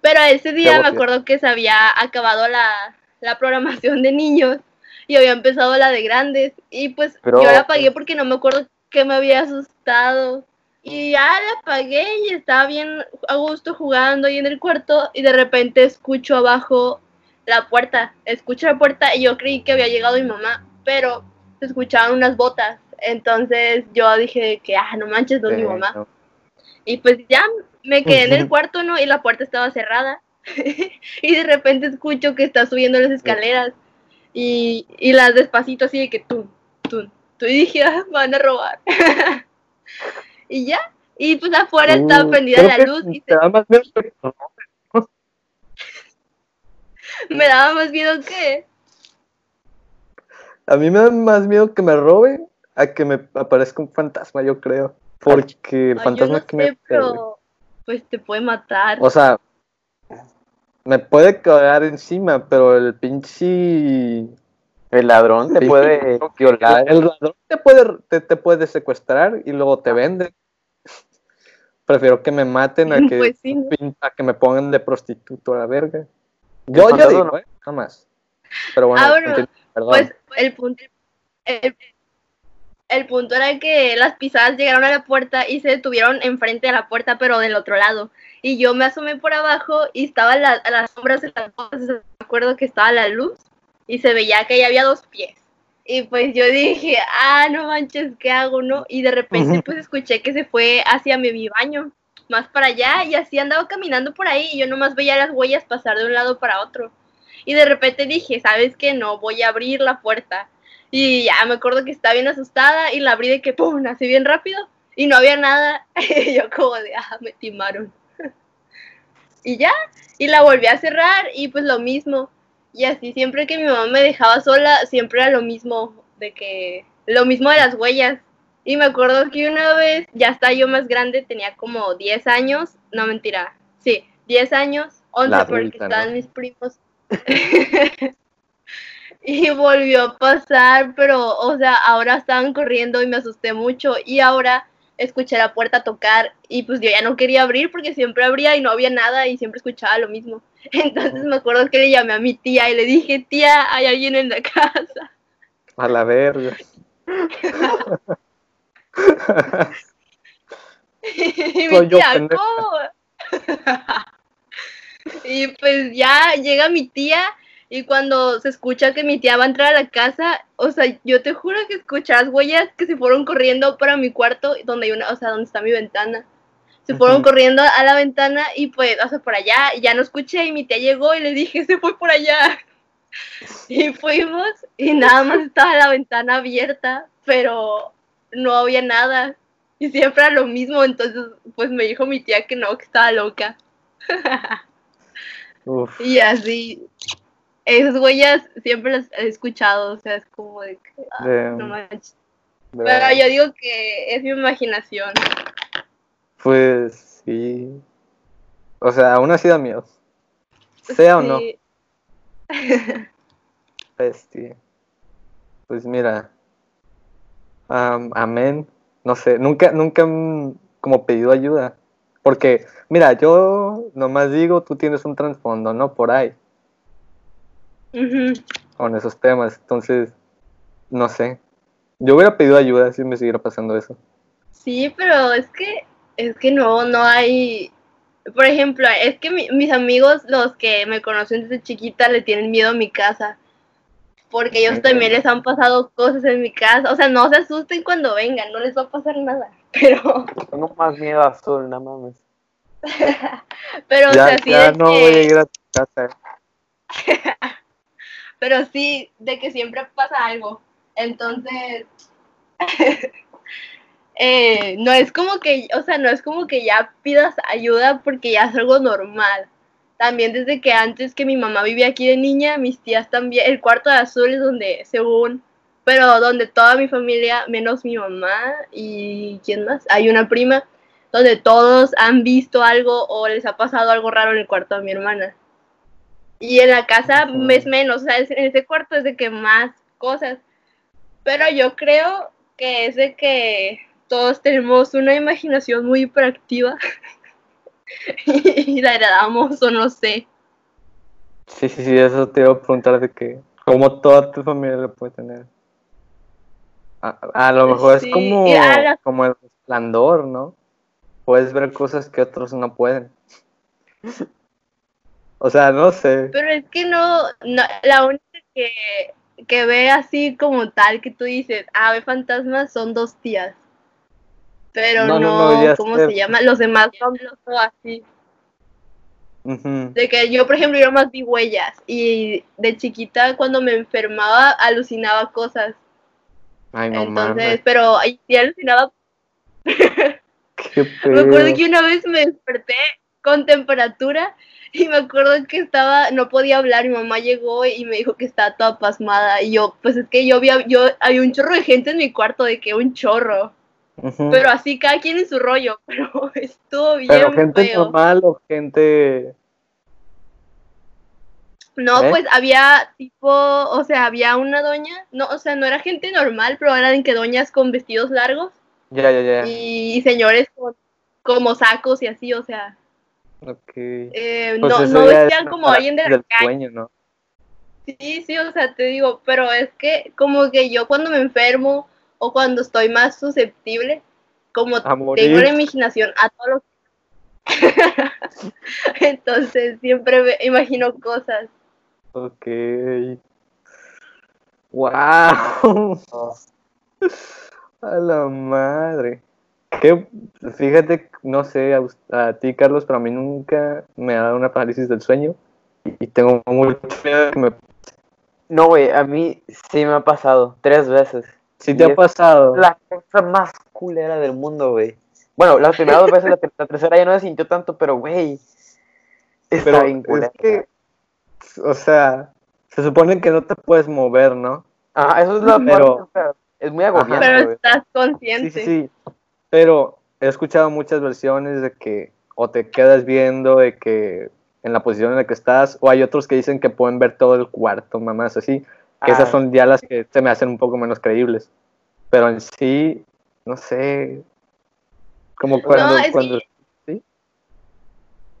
Pero ese día me acuerdo que se había acabado la, la programación de niños y había empezado la de grandes y pues yo la apagué porque no me acuerdo que me había asustado y ya la apagué y estaba bien a gusto jugando ahí en el cuarto y de repente escucho abajo la puerta, escucho la puerta y yo creí que había llegado mi mamá, pero se escuchaban unas botas. Entonces yo dije que, ah, no manches, no es mi mamá. Y pues ya me quedé en el cuarto, ¿no? Y la puerta estaba cerrada. y de repente escucho que está subiendo las escaleras y, y las despacito así de que tú, tú, tú. Y dije, ah, van a robar. y ya. Y pues afuera estaba uh, prendida la luz. Y se... daba más miedo que... me daba más miedo que. A mí me da más miedo que me roben a que me aparezca un fantasma, yo creo. Porque el fantasma que me. Pero, pues te puede matar. O sea, me puede cagar encima, pero el pinche. El ladrón te puede violar. El ladrón te puede, te, puede secuestrar y luego te vende. Prefiero que me maten a que, pues a que me pongan de prostituto a la verga. Yo, yo digo, ¿eh? Jamás. Pero bueno, ah, pues el punto, el, punto era que las pisadas llegaron a la puerta y se detuvieron enfrente de la puerta, pero del otro lado. Y yo me asomé por abajo y estaba la, las sombras de las cosas. Me acuerdo que estaba la luz y se veía que ya había dos pies. Y pues yo dije, ah, no manches, ¿qué hago, no? Y de repente pues escuché que se fue hacia mi baño, más para allá, y así andaba caminando por ahí, y yo nomás veía las huellas pasar de un lado para otro. Y de repente dije, ¿sabes qué? No, voy a abrir la puerta. Y ya me acuerdo que estaba bien asustada y la abrí de que, ¡pum!, así bien rápido. Y no había nada. y yo como de, ah, me timaron. y ya, y la volví a cerrar y pues lo mismo y así siempre que mi mamá me dejaba sola, siempre era lo mismo, de que, lo mismo de las huellas. Y me acuerdo que una vez, ya está yo más grande, tenía como 10 años, no mentira, sí, 10 años, 11 porque estaban mis primos. y volvió a pasar, pero, o sea, ahora estaban corriendo y me asusté mucho. Y ahora escuché la puerta tocar y pues yo ya no quería abrir porque siempre abría y no había nada y siempre escuchaba lo mismo. Entonces me acuerdo que le llamé a mi tía y le dije, tía, hay alguien en la casa. A la verga. y mi tía, ¿cómo? y pues ya llega mi tía y cuando se escucha que mi tía va a entrar a la casa, o sea, yo te juro que escuchas huellas que se fueron corriendo para mi cuarto, donde hay una, o sea, donde está mi ventana. Se fueron corriendo a la ventana y pues, o sea, por allá, ya no escuché y mi tía llegó y le dije, se fue por allá. Y fuimos y nada más estaba la ventana abierta, pero no había nada. Y siempre era lo mismo, entonces pues me dijo mi tía que no, que estaba loca. Y así, esas huellas siempre las he escuchado, o sea, es como de que, ah, no manches. Pero yo digo que es mi imaginación. Pues sí. O sea, aún así da miedo. Sea o no. Bestia. Pues mira. amén. No sé, nunca, nunca como pedido ayuda. Porque, mira, yo nomás digo, tú tienes un trasfondo, ¿no? Por ahí. Con esos temas. Entonces, no sé. Yo hubiera pedido ayuda si me siguiera pasando eso. Sí, pero es que, es que no, no hay. Por ejemplo, es que mis amigos, los que me conocen desde chiquita, le tienen miedo a mi casa. Porque ellos también les han pasado cosas en mi casa. O sea, no se asusten cuando vengan, no les va a pasar nada. Pero. Tengo más miedo a azul, nada más. Pero, o sea, sí. Ya no voy a ir a tu casa. Pero sí, de que siempre pasa algo. Entonces. Eh, no es como que, o sea, no es como que ya pidas ayuda porque ya es algo normal. También desde que antes que mi mamá vivía aquí de niña, mis tías también, el cuarto de azul es donde, según pero donde toda mi familia, menos mi mamá y quién más, hay una prima, donde todos han visto algo o les ha pasado algo raro en el cuarto de mi hermana. Y en la casa es menos, o sea, en ese cuarto es de que más cosas. Pero yo creo que es de que todos tenemos una imaginación muy hiperactiva y la heredamos o no sé. Sí, sí, sí, eso te iba a preguntar de que, como toda tu familia lo puede tener. A, lo mejor es como, como el resplandor, ¿no? Puedes ver cosas que otros no pueden. o sea, no sé. Pero es que no, la única que, que ve así como tal que tú dices, ah, ve fantasmas son dos tías. Pero no, ¿cómo se llama? Los demás son los así. De que yo, por ejemplo, yo más vi huellas y de chiquita cuando me enfermaba alucinaba cosas. Ay, no Entonces, pero ahí sí alucinaba. me acuerdo que una vez me desperté con temperatura y me acuerdo que estaba, no podía hablar, mi mamá llegó y me dijo que estaba toda pasmada y yo, pues es que yo había, yo, había un chorro de gente en mi cuarto, de que un chorro. Pero así cada quien en su rollo, pero estuvo bien Pero gente normal o gente no, ¿Eh? pues había tipo, o sea, había una doña, no, o sea, no era gente normal, pero eran que doñas con vestidos largos. Ya, ya, ya. Y, señores con, como sacos y así, o sea. Ok. Eh, pues no, no vestían como alguien de la calle. ¿no? Sí, sí, o sea, te digo, pero es que como que yo cuando me enfermo o cuando estoy más susceptible, como tengo la imaginación a todos los Entonces siempre me imagino cosas. Ok. ¡Wow! A la madre. Que, fíjate, no sé, a, ti, Carlos, pero a mí nunca me ha dado una parálisis del sueño. Y tengo mucho miedo que me. No, güey, a mí sí me ha pasado tres veces. Sí te ha pasado. La cosa más culera del mundo, güey. Bueno, las primeras dos veces, la, tercera ya no se sintió tanto, pero, güey. Está bien culera. Es que o sea, se supone que no te puedes mover, ¿no? Ajá, eso es la pero, es muy agobiante. Pero estás consciente. Sí, sí, sí. Pero he escuchado muchas versiones de que o te quedas viendo de que en la posición en la que estás, o hay otros que dicen que pueden ver todo el cuarto, mamás, así. Que esas ah. son ya las que se me hacen un poco menos creíbles. Pero en sí, no sé. Como cuando, cuando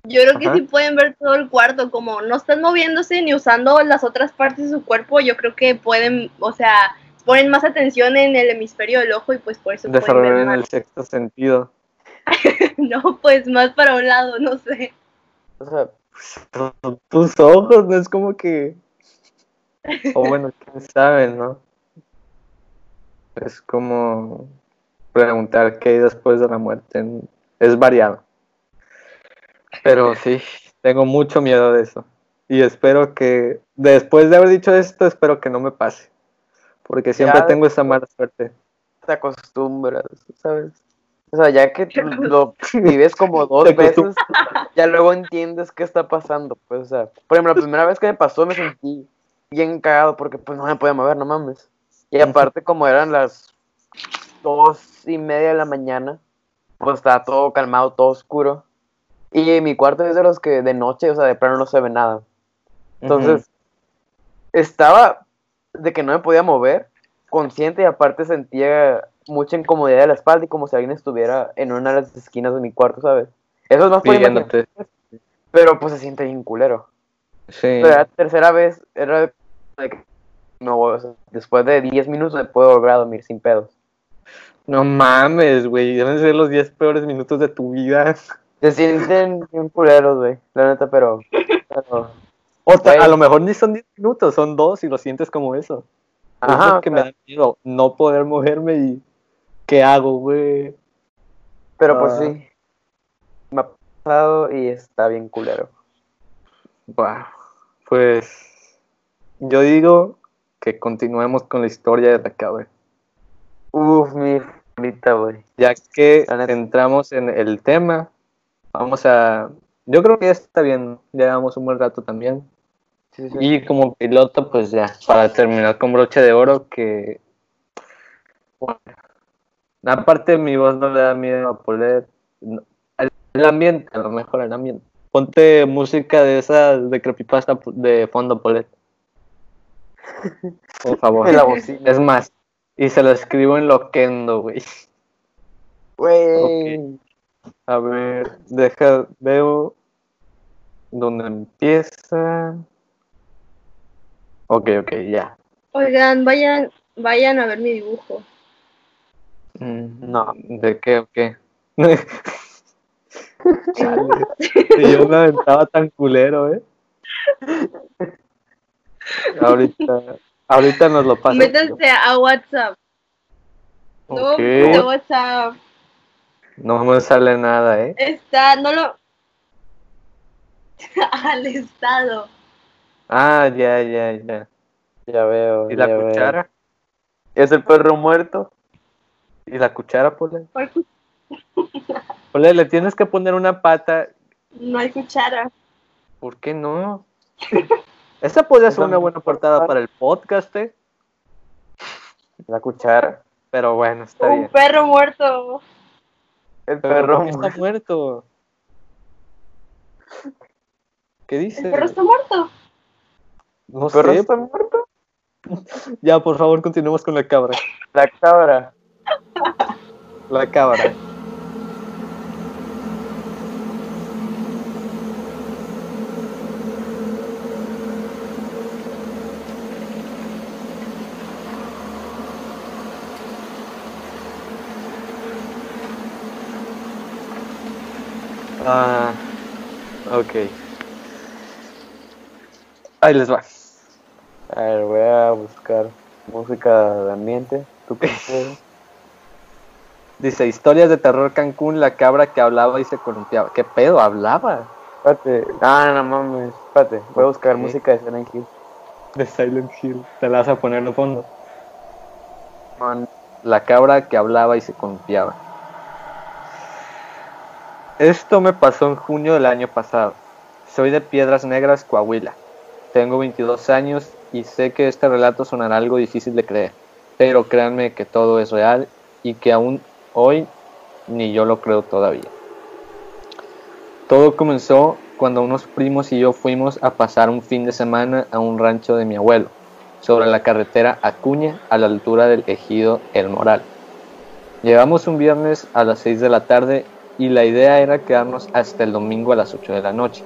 yo creo que sí pueden ver todo el cuarto, como no están moviéndose ni usando las otras partes de su cuerpo, yo creo que pueden, o sea, ponen más atención en el hemisferio del ojo y pues por eso desarrollan el sexto sentido. no, pues más para un lado, no sé. O sea, tus ojos, no es como que. O bueno, quién sabe, ¿no? Es como preguntar qué hay después de la muerte. Es variado. Pero sí, tengo mucho miedo de eso. Y espero que, después de haber dicho esto, espero que no me pase. Porque siempre tengo esa mala suerte. Te acostumbras, ¿sabes? O sea, ya que lo vives como dos veces, ya luego entiendes qué está pasando. Pues, o sea, por ejemplo, la primera vez que me pasó me sentí bien cagado porque pues no me podía mover, no mames. Y aparte como eran las dos y media de la mañana, pues estaba todo calmado, todo oscuro. Y mi cuarto es de los que de noche, o sea, de plano no se ve nada. Entonces, estaba de que no me podía mover, consciente y aparte sentía mucha incomodidad de la espalda y como si alguien estuviera en una de las esquinas de mi cuarto, ¿sabes? Eso es más por Pero pues se siente bien culero. Sí. la tercera vez era de que no, después de 10 minutos me puedo volver a dormir sin pedos. No mames, güey, deben ser los 10 peores minutos de tu vida. Se sienten bien culeros, güey, la neta, pero... o a lo mejor ni son 10 minutos, son 2 y lo sientes como eso. Ajá. Es que me da miedo no poder moverme y... ¿Qué hago, güey? Pero pues ah. sí. Me ha pasado y está bien culero. Wow. Pues... Yo digo que continuemos con la historia de la cabra. Uf, mi favorita, güey. Ya que entramos en el tema, Vamos a. Yo creo que ya está bien. Llevamos un buen rato también. Y como piloto, pues ya, para terminar con broche de oro, que. Bueno, aparte, mi voz no le da miedo a poder. El ambiente, a lo mejor el ambiente. Ponte música de esa de creepypasta de fondo, Polet. Por favor. es más, y se lo escribo en loquendo, güey. Güey. A ver, deja, veo dónde empieza. Ok, ok, ya. Oigan, vayan, vayan a ver mi dibujo. Mm, no, ¿de qué o qué? yo me aventaba tan culero, ¿eh? ahorita, ahorita nos lo paso. Métanse a WhatsApp. Okay. No, a WhatsApp. No me sale nada, ¿eh? Está, no lo... Al estado. Ah, ya, ya, ya. Ya veo. ¿Y la cuchara? ¿Es el perro muerto? ¿Y la cuchara, Pole? Pole, le tienes que poner una pata. No hay cuchara. ¿Por qué no? Esa podría ser una buena portada para el podcast, ¿eh? La cuchara. Pero bueno, está bien. Un perro muerto. El perro está muerto. ¿Qué dice? ¿El perro está muerto? No ¿El perro está muerto? ya, por favor, continuemos con la cabra. La cabra. La cabra. Ah, ok. Ahí les va. A ver, voy a buscar música de ambiente. ¿Tú qué Dice, historias de terror Cancún, la cabra que hablaba y se columpiaba. ¿Qué pedo? ¿Hablaba? Espérate. Ah, no mames. Espérate. Voy a buscar música de Silent Hill. De Silent Hill. Te la vas a poner de fondo. La cabra que hablaba y se columpiaba. Esto me pasó en junio del año pasado. Soy de Piedras Negras, Coahuila. Tengo 22 años y sé que este relato sonará algo difícil de creer, pero créanme que todo es real y que aún hoy ni yo lo creo todavía. Todo comenzó cuando unos primos y yo fuimos a pasar un fin de semana a un rancho de mi abuelo, sobre la carretera Acuña a la altura del ejido El Moral. Llegamos un viernes a las 6 de la tarde y la idea era quedarnos hasta el domingo a las 8 de la noche.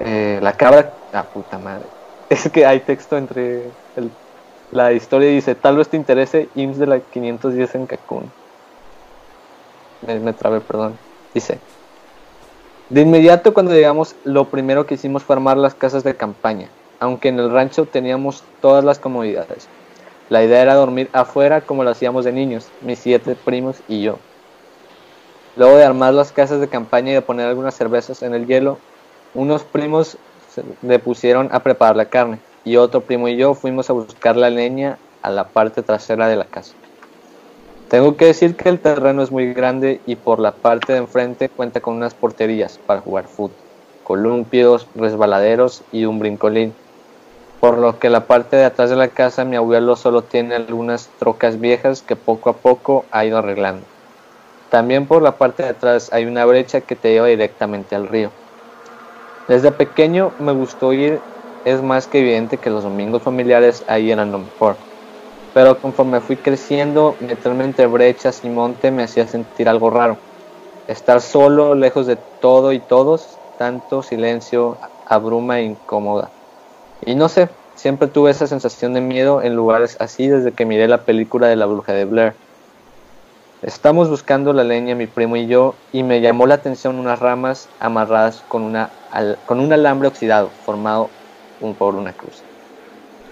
Eh, la cabra, la puta madre. Es que hay texto entre la historia dice, tal vez te interese IMSS de la 510 en Cancún. Me, me trabé, perdón. Dice, de inmediato cuando llegamos, lo primero que hicimos fue armar las casas de campaña, aunque en el rancho teníamos todas las comodidades. La idea era dormir afuera como lo hacíamos de niños, mis siete primos y yo. Luego de armar las casas de campaña y de poner algunas cervezas en el hielo, unos primos le pusieron a preparar la carne y otro primo y yo fuimos a buscar la leña a la parte trasera de la casa. Tengo que decir que el terreno es muy grande y por la parte de enfrente cuenta con unas porterías para jugar fútbol, columpios, resbaladeros y un brincolín por lo que la parte de atrás de la casa mi abuelo solo tiene algunas trocas viejas que poco a poco ha ido arreglando. También por la parte de atrás hay una brecha que te lleva directamente al río. Desde pequeño me gustó ir, es más que evidente que los domingos familiares ahí eran lo mejor. Pero conforme fui creciendo, meterme entre brechas y monte me hacía sentir algo raro. Estar solo, lejos de todo y todos, tanto silencio, abruma e incómoda. Y no sé, siempre tuve esa sensación de miedo en lugares así desde que miré la película de la bruja de Blair. Estamos buscando la leña mi primo y yo y me llamó la atención unas ramas amarradas con, una, con un alambre oxidado formado por una cruz.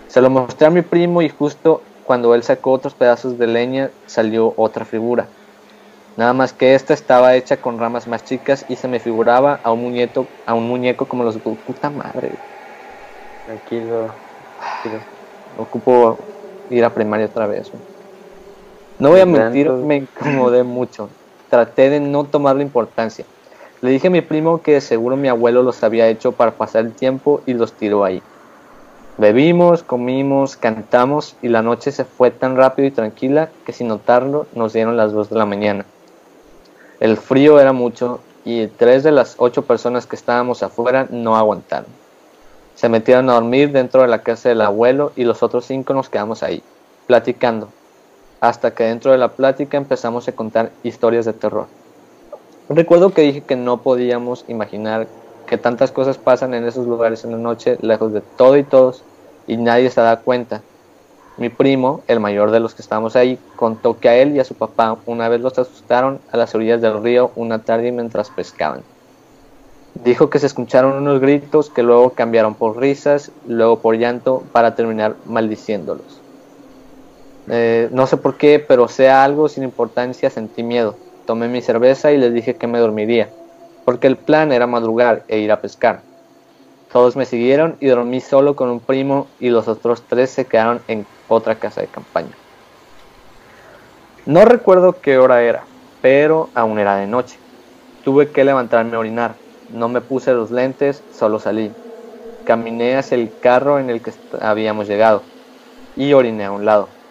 Se lo mostré a mi primo y justo cuando él sacó otros pedazos de leña salió otra figura. Nada más que esta estaba hecha con ramas más chicas y se me figuraba a un muñeco, a un muñeco como los puta madre. Tranquilo, Ocupo ir a primaria otra vez. No voy a mentir, me incomodé mucho. Traté de no tomarle importancia. Le dije a mi primo que seguro mi abuelo los había hecho para pasar el tiempo y los tiró ahí. Bebimos, comimos, cantamos y la noche se fue tan rápido y tranquila que sin notarlo nos dieron las 2 de la mañana. El frío era mucho y tres de las ocho personas que estábamos afuera no aguantaron. Se metieron a dormir dentro de la casa del abuelo y los otros cinco nos quedamos ahí, platicando, hasta que dentro de la plática empezamos a contar historias de terror. Recuerdo que dije que no podíamos imaginar que tantas cosas pasan en esos lugares en la noche, lejos de todo y todos, y nadie se da cuenta. Mi primo, el mayor de los que estábamos ahí, contó que a él y a su papá una vez los asustaron a las orillas del río una tarde mientras pescaban. Dijo que se escucharon unos gritos que luego cambiaron por risas, luego por llanto, para terminar maldiciéndolos. Eh, no sé por qué, pero sea algo sin importancia, sentí miedo. Tomé mi cerveza y les dije que me dormiría, porque el plan era madrugar e ir a pescar. Todos me siguieron y dormí solo con un primo y los otros tres se quedaron en otra casa de campaña. No recuerdo qué hora era, pero aún era de noche. Tuve que levantarme a orinar. No me puse los lentes, solo salí. Caminé hacia el carro en el que habíamos llegado y oriné a un lado.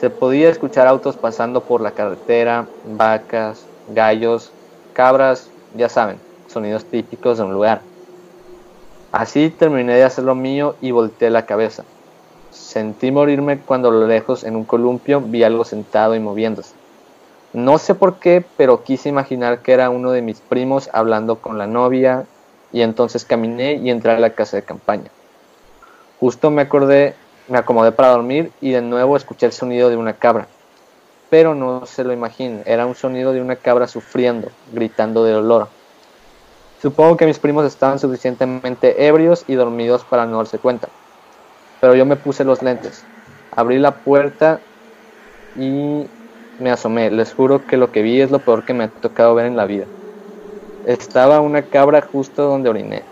Se podía escuchar autos pasando por la carretera, vacas, gallos, cabras, ya saben, sonidos típicos de un lugar. Así terminé de hacer lo mío y volteé la cabeza. Sentí morirme cuando a lo lejos en un columpio vi algo sentado y moviéndose. No sé por qué, pero quise imaginar que era uno de mis primos hablando con la novia y entonces caminé y entré a la casa de campaña. Justo me acordé, me acomodé para dormir y de nuevo escuché el sonido de una cabra. Pero no se lo imaginen, era un sonido de una cabra sufriendo, gritando de dolor. Supongo que mis primos estaban suficientemente ebrios y dormidos para no darse cuenta. Pero yo me puse los lentes, abrí la puerta y me asomé, les juro que lo que vi es lo peor que me ha tocado ver en la vida. Estaba una cabra justo donde oriné.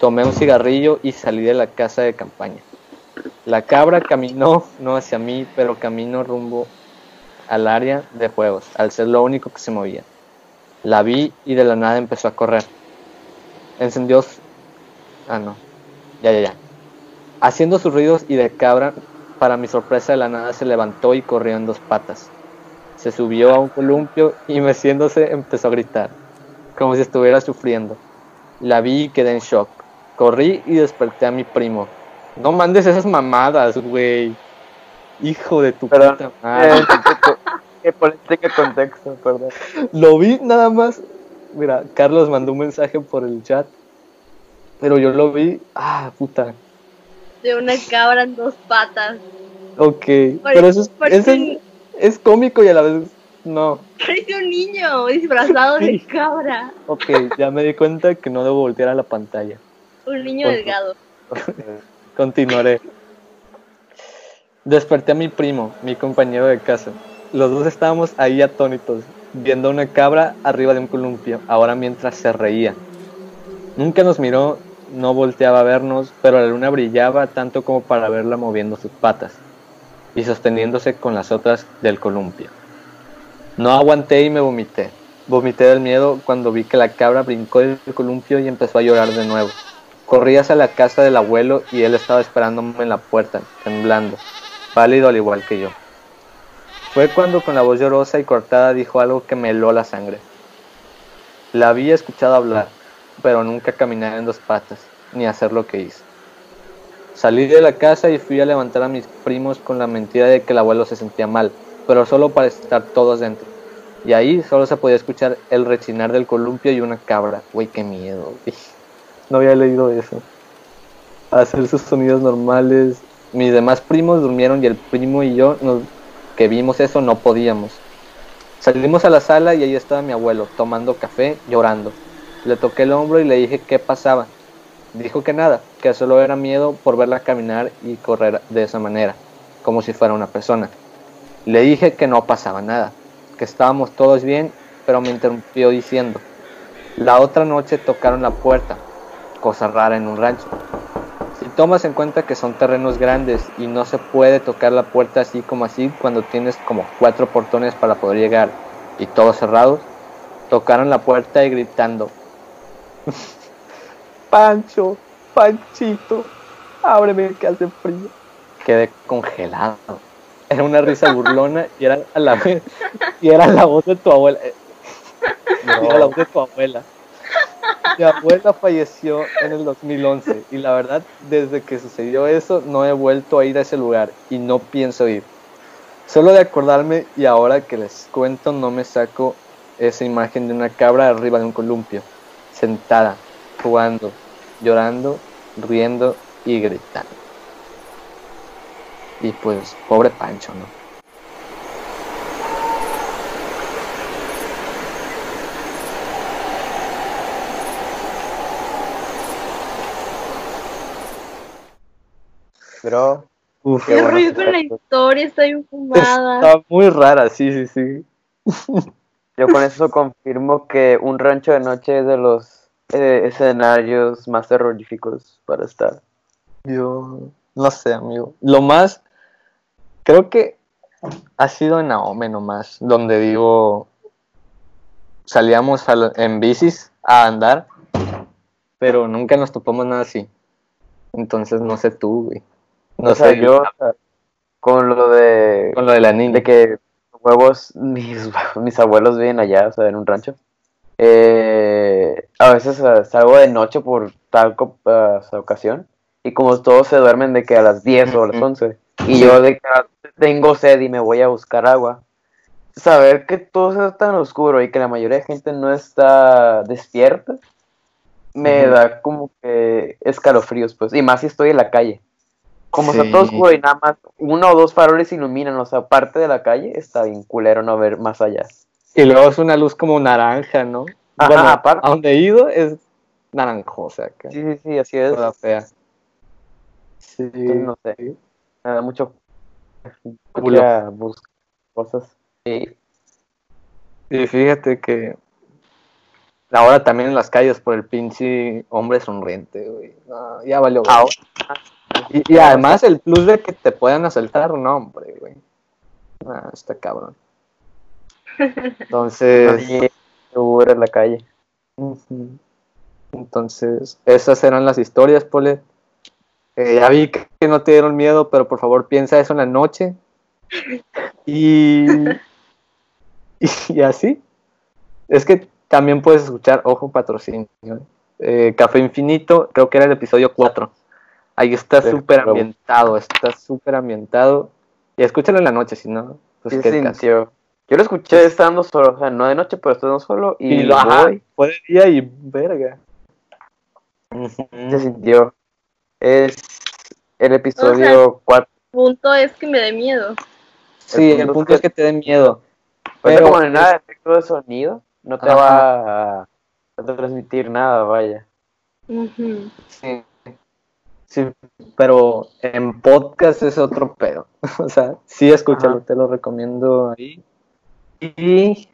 Tomé un cigarrillo y salí de la casa de campaña. La cabra caminó, no hacia mí, pero caminó rumbo al área de juegos, al ser lo único que se movía. La vi y de la nada empezó a correr. Encendió... Ah, no. Ya, ya, ya. Haciendo sus ruidos y de cabra, para mi sorpresa de la nada se levantó y corrió en dos patas se subió a un columpio y meciéndose empezó a gritar, como si estuviera sufriendo. La vi y quedé en shock. Corrí y desperté a mi primo. No mandes esas mamadas, güey. Hijo de tu puta madre. que política contexto, perdón. Lo vi nada más. Mira, Carlos mandó un mensaje por el chat. Pero yo lo vi. Ah, puta. De una cabra en dos patas. Ok. pero eso, es, es, cómico y a la vez no. Parece un niño disfrazado de cabra. Ok, ya me di cuenta que no debo voltear a la pantalla. Un niño delgado. Continuaré. Desperté a mi primo, mi compañero de casa. Los dos estábamos ahí atónitos, viendo una cabra arriba de un columpio, ahora mientras se reía. Nunca nos miró, no volteaba a vernos, pero la luna brillaba tanto como para verla moviendo sus patas y sosteniéndose con las otras del columpio. No aguanté y me vomité. Vomité del miedo cuando vi que la cabra brincó del columpio y empezó a llorar de nuevo. Corrí hacia la casa del abuelo y él estaba esperándome en la puerta, temblando, pálido al igual que yo. Fue cuando con la voz llorosa y cortada dijo algo que me heló la sangre. La había escuchado hablar, pero nunca caminar en dos patas, ni hacer lo que hizo. Salí de la casa y fui a levantar a mis primos con la mentira de que el abuelo se sentía mal, pero solo para estar todos dentro. Y ahí solo se podía escuchar el rechinar del columpio y una cabra. Güey, qué miedo. No había leído eso. Hacer sus sonidos normales. Mis demás primos durmieron y el primo y yo, que vimos eso, no podíamos. Salimos a la sala y ahí estaba mi abuelo, tomando café, llorando. Le toqué el hombro y le dije qué pasaba. Dijo que nada, que solo era miedo por verla caminar y correr de esa manera, como si fuera una persona. Le dije que no pasaba nada, que estábamos todos bien, pero me interrumpió diciendo, la otra noche tocaron la puerta, cosa rara en un rancho. Si tomas en cuenta que son terrenos grandes y no se puede tocar la puerta así como así cuando tienes como cuatro portones para poder llegar y todos cerrados, tocaron la puerta y gritando, Pancho, Panchito, ábreme que hace frío. Quedé congelado. Era una risa burlona y era la y era la voz de tu abuela. Era la voz de tu abuela. Mi abuela falleció en el 2011 y la verdad, desde que sucedió eso, no he vuelto a ir a ese lugar y no pienso ir. Solo de acordarme y ahora que les cuento no me saco esa imagen de una cabra arriba de un columpio sentada, jugando, llorando, riendo y gritando. Y pues, pobre Pancho, ¿no? Pero. Uf, qué rollo con la historia, está bien fumada. Está muy rara, sí, sí, sí. Yo con eso confirmo que un rancho de noche es de los eh, escenarios más terroríficos para estar. Yo no sé, amigo. Lo más, creo que ha sido en Naome nomás, donde digo, salíamos en bicis a andar, pero nunca nos topamos nada así. Entonces no sé tú, güey. No sé, yo con lo de con lo de la niña. de que huevos, mis, mis abuelos viven allá, o sea, en un rancho. Eh, a veces salgo de noche por tal ocasión y como todos se duermen de que a las 10 o a las 11 y yo de que tengo sed y me voy a buscar agua, saber que todo está tan oscuro y que la mayoría de gente no está despierta, me da como que escalofríos, pues, y más si estoy en la calle. Como está todo oscuro y nada más uno o dos faroles iluminan, o sea, parte de la calle, está bien culero no ver más allá. Y luego es una luz como naranja, ¿no? Ajá, aparte. A donde he ido es naranjosa. Acá. Sí, sí, sí, así es. Toda fea. Sí. no sé. Me da mucho culo buscar cosas. Sí. Y fíjate que ahora también en las calles por el pinche hombre sonriente, güey. ya valió. Y, además el plus de que te puedan asaltar, no, hombre, güey. Ah, está cabrón. Entonces. Seguro en la calle. Entonces, esas eran las historias, Pole. Eh, ya vi que no te dieron miedo, pero por favor piensa eso en la noche. Y, y, así. Es que también puedes escuchar, ojo, patrocinio. Eh, Café Infinito, creo que era el episodio 4. Ahí está súper ambientado, está súper ambientado. Y escúchalo en la noche, si no. Pues, ¿Qué sintió? Yo lo escuché estando solo, o sea, no de noche, pero estando solo y, lo voy. Fue de día y verga. Se sintió. Es el episodio 4. el punto es que me dé miedo. Sí, el punto, es, que... te dé miedo. Pero como no hay nada de efecto de sonido, no te va a, transmitir nada, vaya. Sí. Sí, pero en podcast es otro pedo. o sea, sí, escúchalo, te lo recomiendo ahí. Y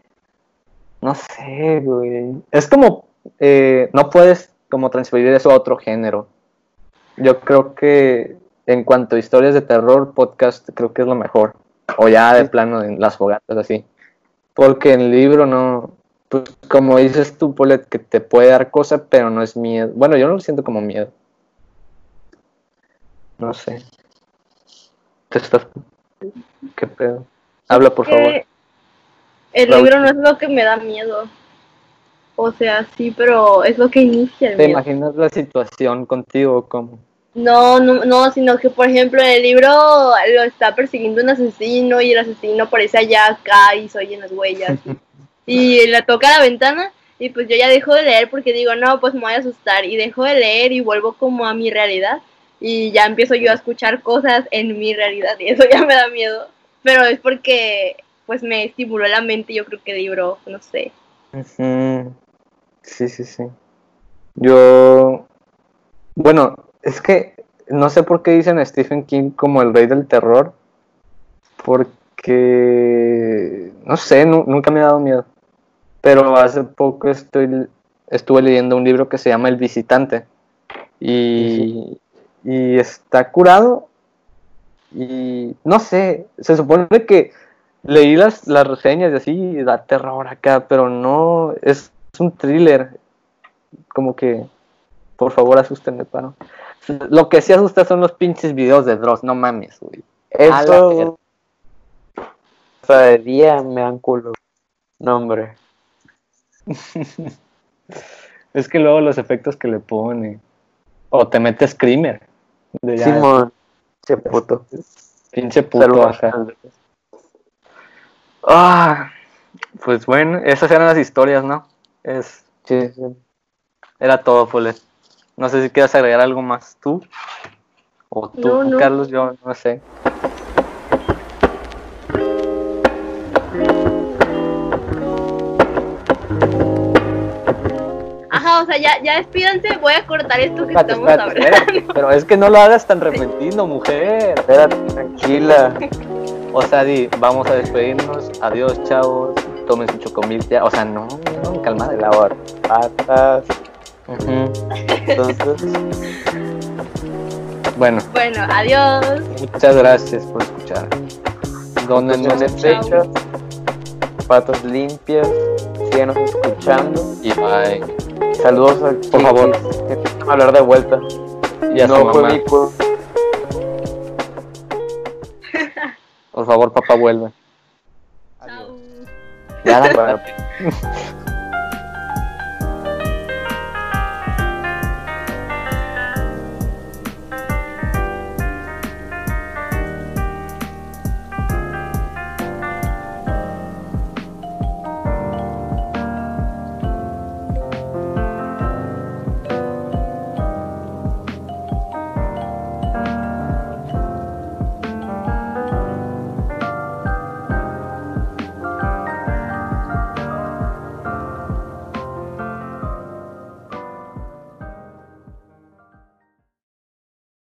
no sé, güey. Es como, eh, no puedes como transferir eso a otro género. Yo creo que en cuanto a historias de terror, podcast creo que es lo mejor. O ya de plano en las fogatas así. Porque en el libro no, pues como dices tú, Polet, que te puede dar cosa, pero no es miedo. Bueno, yo no lo siento como miedo. No sé. ¿Te estás... ¿Qué pedo? Habla, por favor. El libro no es lo que me da miedo. O sea, sí, pero es lo que inicia el ¿Te imaginas la situación contigo como? No, no, no, sino que por ejemplo en el libro lo está persiguiendo un asesino y el asesino aparece allá acá y se oyen las huellas. y le toca la ventana y pues yo ya dejo de leer porque digo, no, pues me voy a asustar. Y dejo de leer y vuelvo como a mi realidad y ya empiezo yo a escuchar cosas en mi realidad y eso ya me da miedo. Pero es porque pues me estimuló la mente, yo creo que libro, no sé. Sí, sí, sí. Yo, bueno, es que no sé por qué dicen a Stephen King como el rey del terror, porque, no sé, nunca me ha dado miedo. Pero hace poco estoy, estuve leyendo un libro que se llama El visitante y, y está curado y no sé, se supone que leí las, las reseñas y así da terror acá, pero no, es, un thriller, como que, por favor asustenme, paro. Lo que sí asusta son los pinches videos de Dross, no mames, güey. Eso, o sea, de día me dan culo. No, hombre. es que luego los efectos que le pone. O te metes screamer. Simón, pinche puto. Pinche puto. Ah, pues bueno, esas eran las historias, ¿no? Es, sí, Era todo, Fule. No sé si quieres agregar algo más tú. O tú, Carlos, yo no sé. O sea, ya, ya despídanse, voy a cortar esto que estamos hablando. pero es que no lo hagas tan repentino, mujer. Espérate, tranquila. O sea, di, vamos a despedirnos. Adiós, chavos. Tomen su chocomil ya. O sea, no, no, calma de la hora. Patas. Entonces. Bueno. Bueno, adiós. Muchas gracias por escuchar. Donde nos estrechas, patas limpias, síganos escuchando. Y bye. Saludos al Por favor. Que, hablar de vuelta. Y no fue mi Por favor, papá, vuelve. Chao. Ya,